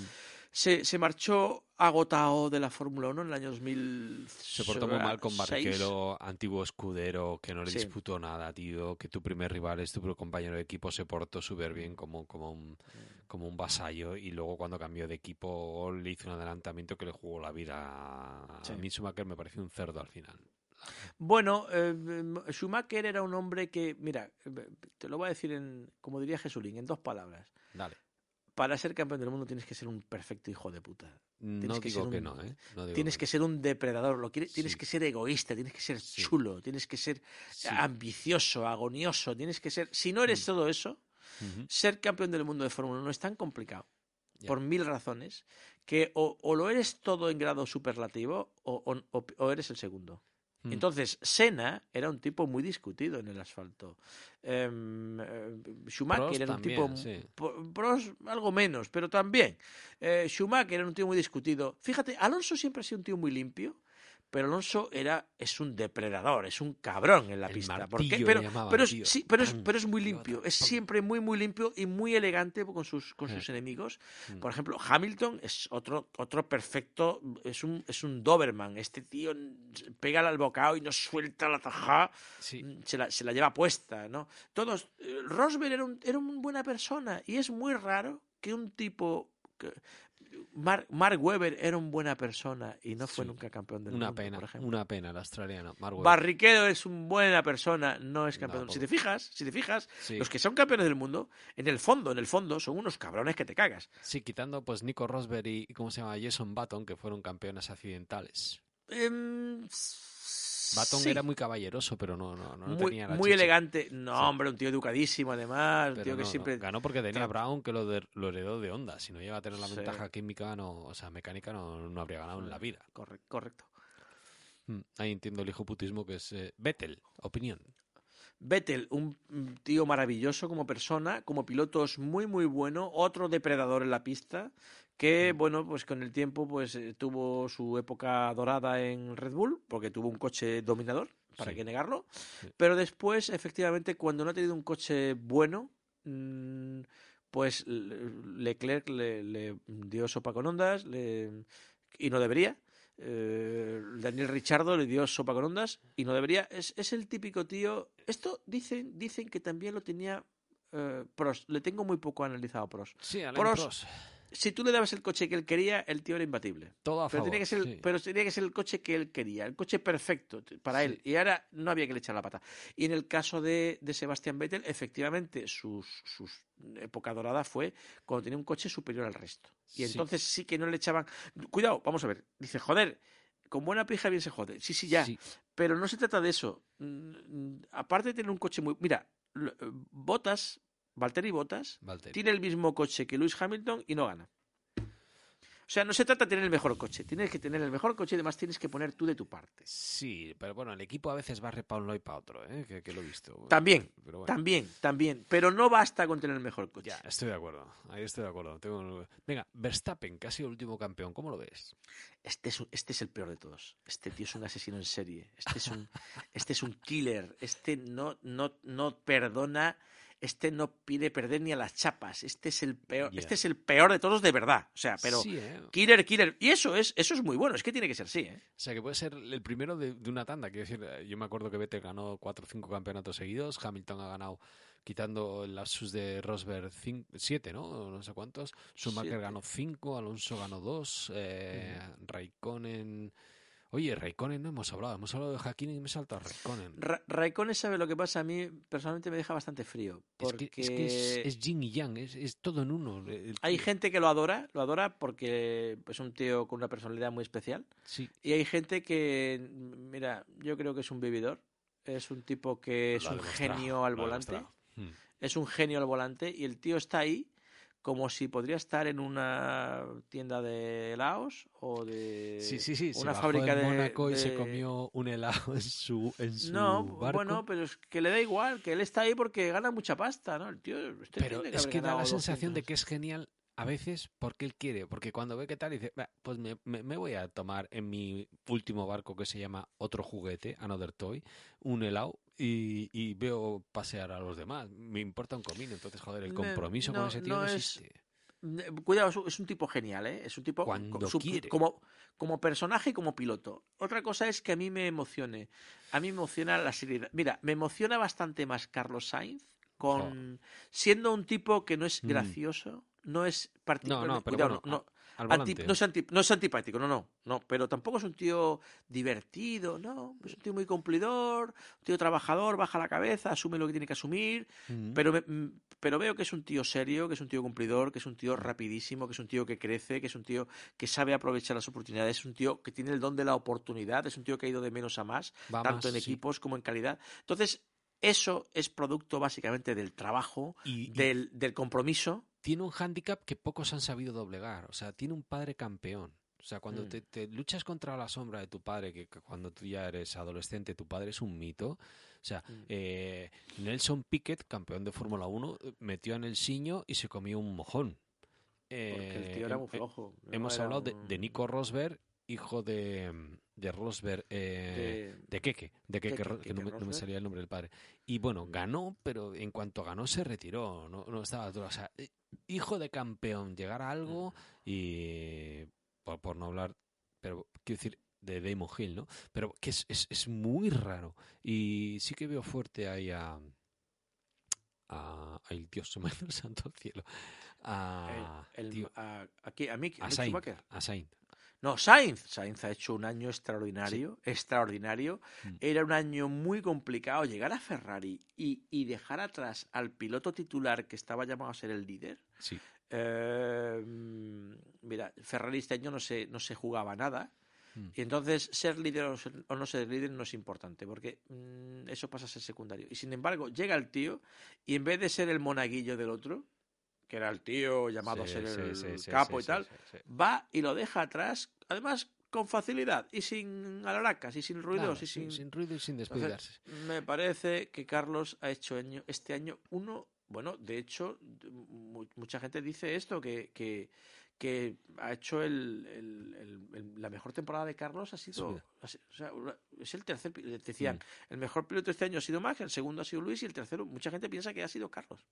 Se, se marchó agotado de la Fórmula 1 en el año 2000. Se portó muy mal con Barrichello, antiguo escudero, que no le Sí. disputó nada, tío. Que tu primer rival es tu compañero de equipo, se portó súper bien como, como, un, como un vasallo. Y luego, cuando cambió de equipo, le hizo un adelantamiento que le jugó la vida. A Sí. mí, Schumacher me pareció un cerdo al final. Bueno, eh, Schumacher era un hombre que, mira, eh, te lo voy a decir en, como diría Jesulín, en dos palabras. Dale. Para ser campeón del mundo tienes que ser un perfecto hijo de puta. No que digo ser que un- no, ¿eh? No digo Tienes que ser un depredador, lo quiere- tienes que ser egoísta, tienes que ser Sí. chulo, tienes que ser Sí. ambicioso, agonioso, tienes que ser... Si no eres Mm. todo eso, ser campeón del mundo de Fórmula 1 es tan complicado, por mil razones, que o, o lo eres todo en grado superlativo o- o- o eres el segundo. Mm. Entonces, Senna era un tipo muy discutido en el asfalto. Em, eh, Schumacher Prost era un también, tipo. sí. Prost algo menos, pero también. Eh, Schumacher era un tío muy discutido. Fíjate, Alonso siempre ha sido un tío muy limpio. Pero Alonso era, es un depredador, es un cabrón en la El pista. ¿Por martillo Pero, llamaban, pero, es, tío. sí, pero, es, Pam, pero es muy limpio, es siempre muy, muy limpio y muy elegante con sus, con Eh. sus enemigos. Mm. Por ejemplo, Hamilton es otro, otro perfecto, es un, es un Doberman. Este tío pega al bocado y no suelta la tajada, Sí. se la, se la lleva puesta, ¿no? Todos. eh, Rosberg era, un, era una buena persona y es muy raro que un tipo. Mark, Mark Webber era una buena persona y no fue Sí. nunca campeón del Una mundo, pena, por ejemplo. una pena, el australiano. Mark Webber. Barrichello es una buena persona, no es campeón. No, si te fijas, si te fijas, Sí. los que son campeones del mundo, en el fondo, en el fondo, son unos cabrones que te cagas. Sí, quitando pues Nico Rosberg y, y ¿cómo se llama? Jason Button, que fueron campeones accidentales. Em, Button sí. era muy caballeroso, pero no, no, no muy, tenía la muy chicha. elegante. No, Sí. hombre, un tío educadísimo además, un tío que no, no, siempre... Ganó porque tenía Brown que lo, de- lo heredó de Honda. Si no llega a tener la Sí. ventaja química, no, o sea, mecánica, no, no habría ganado en la vida. Correcto, correcto. Mm, Ahí entiendo el hijo putismo que es eh, Vettel, opinión. Vettel, un un tío maravilloso como persona, como piloto es muy muy bueno, otro depredador en la pista que bueno, pues con el tiempo pues eh, tuvo su época dorada en Red Bull porque tuvo un coche dominador, para Sí. qué negarlo, Sí. pero después efectivamente cuando no ha tenido un coche bueno mm, pues Le- Leclerc le, le dio sopa con ondas le- y no debería. Eh, Daniel Richardo le dio sopa con ondas y no debería. Es, es el típico tío. Esto dicen, dicen que también lo tenía eh, Prost. Le tengo muy poco analizado a Prost. Sí, Prost, Prost. Si tú le dabas el coche que él quería, el tío era imbatible. Todo a Pero favor. tenía, que ser, sí. pero tenía que ser el coche que él quería, el coche perfecto para Sí. él. Y ahora no había que le echar la pata. Y en el caso de, de Sebastián Vettel, efectivamente, sus, sus época dorada fue cuando tenía un coche superior al resto. Y entonces sí que no le echaban. Cuidado, vamos a ver. Dice, joder, con buena pija bien se jode. Sí, sí, ya. Sí. Pero no se trata de eso. Mm, mm, Aparte de tener un coche muy. Mira, eh, Botas, Valtteri Valtteri. tiene el mismo coche que Lewis Hamilton y no gana. O sea, no se trata de tener el mejor coche. Tienes que tener el mejor coche y además tienes que poner tú de tu parte. Sí, pero bueno, el equipo a veces barre para un lado y para otro, ¿eh? que, que lo he visto. También, Pero bueno. También, también. Pero no basta con tener el mejor coche. Ya, estoy de acuerdo. Ahí estoy de acuerdo. Tengo- Venga, Verstappen, que ha sido el último campeón, ¿cómo lo ves? Este es, un- este es el peor de todos. Este tío es un asesino en serie. Este es un, este es un killer. Este no, no, no perdona. Este no pide perder ni a las chapas. Este es el peor. Este es el peor de todos de verdad. O sea, pero Sí, ¿eh? killer, killer. Y eso es, eso es muy bueno. Es que tiene que ser así, ¿eh? O sea, que puede ser el primero de, de una tanda. Quiero decir, yo me acuerdo que Vettel ganó cuatro o cinco campeonatos seguidos. Hamilton ha ganado, quitando el lapsus de Rosberg, cin- siete, ¿no? No sé cuántos. Schumacher Siete. ganó cinco, Alonso ganó dos, eh, Raikkonen... Oye, Raikkonen no hemos hablado. Hemos hablado de Hakkinen y me salta Raikkonen. Ra- Raikkonen sabe lo que pasa. A mí personalmente me deja bastante frío. Es Porque que es, que es, es yin y yang, es, es todo en uno. hay gente que lo adora, lo adora porque es un tío con una personalidad muy especial. Sí, Y hay gente que, mira, yo creo que es un vividor. Es un tipo que es lo un genio al volante. demostrado. Mm. Es un genio al volante y el tío está ahí como si podría estar en una tienda de helados o de Sí, sí, sí. se una bajó fábrica en de, Mónaco y se comió un helado en su, en su No, barco. bueno, pero es que le da igual, que él está ahí porque gana mucha pasta, ¿no? El tío, este Pero es que da la sensación de 200. que es genial a veces porque él quiere, porque cuando ve que tal dice, "Va, pues me, me- me voy a tomar en mi último barco que se llama Otro Juguete, Another Toy, un helado y, y veo pasear a los demás. Me importa un comino, entonces joder, el compromiso no, con ese tío no, no es- existe. Eh, Cuidado, es un- es tipo genial, ¿eh? Es un tipo Cuando su- quiere. como como personaje y como piloto. Otra cosa es que a mí me emocione. A mí me emociona la seriedad. Mira, me emociona bastante más Carlos Sainz con siendo un tipo que no es Mm. gracioso, no es particularmente no, pero cuidado, bueno, no, Al anti- no, es anti- no es antipático, no, no, no, pero tampoco es un tío divertido, no, es un tío muy cumplidor, un tío trabajador, baja la cabeza, asume lo que tiene que asumir, Mm. pero, me- mm, pero veo que es un tío serio, que es un tío cumplidor, que es un tío rapidísimo, que es un tío que crece, que es un tío que sabe aprovechar las oportunidades, es un tío que tiene el don de la oportunidad, es un tío que ha ido de menos a más, Va tanto más, en sí. equipos como en calidad. Entonces, eso es producto básicamente del trabajo, Y- del compromiso. Tiene un hándicap que pocos han sabido doblegar. O sea, tiene un padre campeón. O sea, cuando Mm. te, te luchas contra la sombra de tu padre, que, que cuando tú ya eres adolescente, tu padre es un mito. O sea, Mm. eh, Nelson Piquet, campeón de Fórmula 1, eh, metió en el siño y se comió un mojón. Porque el Eh, tío era muy eh, flojo. hemos era hablado de, Nico Rosberg, hijo de, de Rosberg, eh, de- de Keke, de Keke, Keke, que no me, no me Rosberg. salía el nombre del padre. Y bueno, ganó, pero en cuanto ganó se retiró, no, no estaba duro. O sea, eh, hijo de campeón, llegar a algo y por, por no hablar, pero quiero decir de Damon Hill, ¿no? Pero que es, es, es muy raro. Y sí que veo fuerte ahí a... a ay, Dios, se me santo cielo. A, el- el- tío, a, aquí, a Mick, a a Sainz. No, Sainz. Sainz ha hecho un año extraordinario, extraordinario. Mm. Era un año muy complicado llegar a Ferrari y, y dejar atrás al piloto titular que estaba llamado a ser el líder. Sí. Eh, mm, mira, Ferrari este año no se, no se jugaba nada. Mm. Y entonces ser líder o, ser- o no ser líder no es importante, porque mm, eso pasa a ser secundario. Y sin embargo, llega el tío y en vez de ser el monaguillo del otro, que era el tío llamado Sí, a ser sí, el sí, capo y tal, va y lo deja atrás, además con facilidad y sin alaracas y sin ruidos y sin... sin ruido y sin Entonces, descuidarse. me parece que Carlos ha hecho año- este año uno, bueno, de hecho, mu- mucha gente dice esto, que, que, que ha hecho el, el- el- el- la mejor temporada de Carlos ha sido, ha o sea, es el tercer, decían, Mm. el mejor piloto este año ha sido Max, el segundo ha sido Luis y el tercero, mucha gente piensa que ha sido Carlos.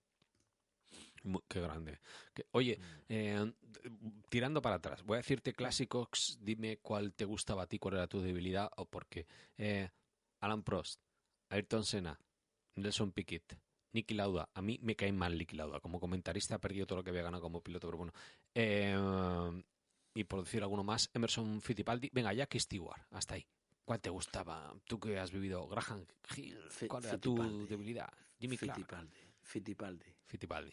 Qué grande. Que- oye, eh, tirando para atrás, voy a decirte clásicos, dime cuál te gustaba a ti, cuál era tu debilidad o por qué. Eh, Alan Prost, Ayrton Senna, Nelson Piquet, Niki Lauda. A mí me cae mal Niki Lauda. Como comentarista ha perdido todo lo que había ganado como piloto, pero bueno. Eh, y por decir alguno más, Emerson Fittipaldi. Venga, Jackie Stewart, hasta ahí. ¿Cuál te gustaba? Tú que has vivido Graham Hill, ¿cuál era tu debilidad? Jimmy Clark. Fittipaldi. Fittipaldi. Fittipaldi.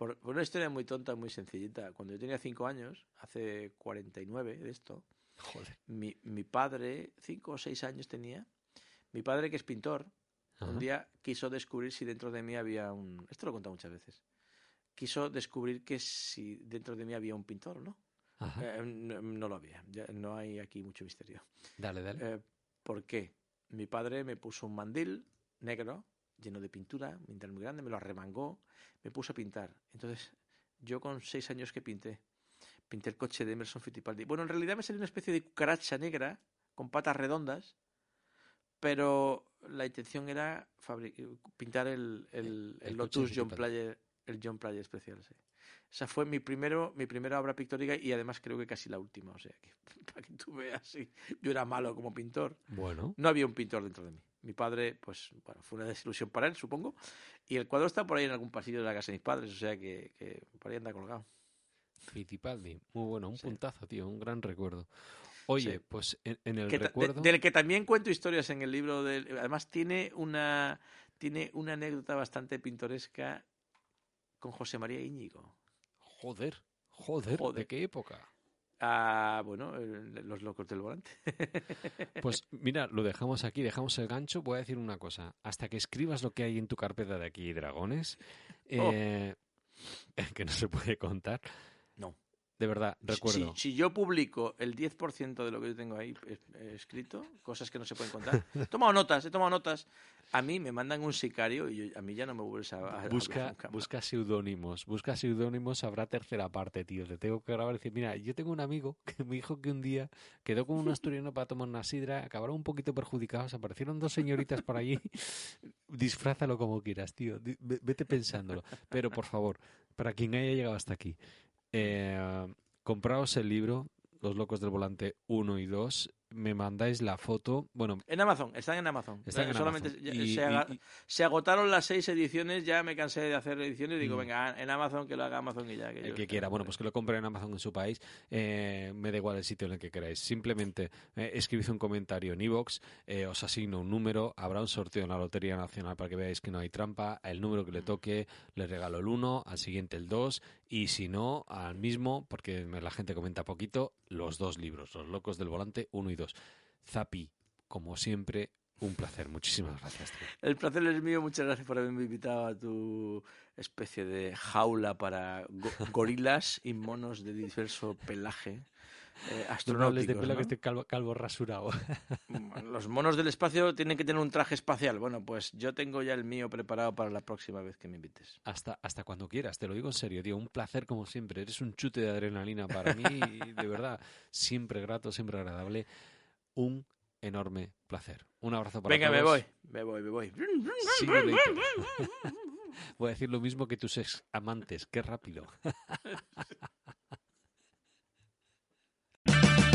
Por, por una historia muy tonta, muy sencillita. Cuando yo tenía cinco años, hace 49 de esto, Joder. mi, mi padre, cinco o seis años tenía, mi padre que es pintor, Ajá. un día quiso descubrir si dentro de mí había un... Esto lo he contado muchas veces. Quiso descubrir que si dentro de mí había un pintor o no. Eh, no, no lo había. Ya no hay aquí mucho misterio. Dale, dale. Eh, ¿Por qué? Mi padre me puso un mandil negro lleno de pintura, mandil muy grande, me lo arremangó, me puso a pintar. Entonces, yo con seis años que pinté, pinté el coche de Emerson Fittipaldi. Bueno, en realidad me salió una especie de cucaracha negra con patas redondas, pero la intención era pintar el, el- El el coche Lotus John. Player, el John Player especial, sí. Esa fue mi primero, mi primera obra pictórica y además creo que casi la última. O sea, que para que tú veas, sí, yo era malo como pintor. Bueno. No había un pintor dentro de mí. Mi padre, pues, bueno, fue una desilusión para él, supongo. Y el cuadro está por ahí en algún pasillo de la casa de mis padres, o sea que, que por ahí anda colgado. Fittipaldi. Muy bueno, un Sí. puntazo, tío, un gran recuerdo. Oye, Sí. pues en, en el Que de- recuerdo... del que también cuento historias en el libro. Del, además, tiene una, tiene una anécdota bastante pintoresca con José María Íñigo. Joder, joder, Joder. ¿de qué época? Ah, bueno, los locos del volante. Pues mira, lo dejamos aquí, dejamos el gancho. Voy a decir una cosa. Hasta que escribas lo que hay en tu carpeta de aquí, dragones, Oh. eh, que no se puede contar. De verdad, recuerdo. Si, si yo publico el 10% de lo que yo tengo ahí eh, eh, escrito, cosas que no se pueden contar, he tomado notas, he tomado notas. A mí me mandan un sicario y yo- a mí ya no me vuelves a, a- Busca, busca seudónimos, busca seudónimos, habrá tercera parte, tío. Te tengo que grabar y decir, mira, yo tengo un amigo que me dijo que un día quedó con un asturiano para tomar una sidra, acabaron un poquito perjudicados, aparecieron dos señoritas por allí. Disfrázalo como quieras, tío. Vete pensándolo. Pero por favor, para quien haya llegado hasta aquí, eh, compraos el libro, Los Locos del Volante 1 y 2. Me mandáis la foto. Bueno, En Amazon, están en Amazon. Están Eh, en Solamente Amazon. Y- se, y- agotaron las seis ediciones, ya me cansé de hacer ediciones y digo, Mm. venga, en Amazon que lo haga Amazon y ya. Que el que quiera, bueno, pues que lo compre en Amazon en su país, eh, me da igual el sitio en el que queráis. Simplemente eh, escribid un comentario en iVoox, eh, os asigno un número, habrá un sorteo en la Lotería Nacional para que veáis que no hay trampa, el número que le toque, le regalo el 1, al siguiente el 2, y si no, al mismo, porque la gente comenta poquito, los dos libros, Los Locos del Volante 1 y 2. Zapi, como siempre, un placer. Muchísimas gracias. El placer es mío, muchas gracias por haberme invitado a tu especie de jaula para go- gorilas y monos de diverso pelaje. Eh, No hables de pelo que ¿no? estoy calvo, calvo rasurado. Los monos del espacio tienen que tener un traje espacial. Bueno, pues yo tengo ya el mío preparado para la próxima vez que me invites. Hasta, hasta cuando quieras, te lo digo en serio, tío. Un placer como siempre. Eres un chute de adrenalina para mí de verdad, siempre grato, siempre agradable. Un enorme placer. Un abrazo para Venga, todos. me voy, me voy, me voy. Later. Voy a decir lo mismo que tus ex amantes. Qué rápido.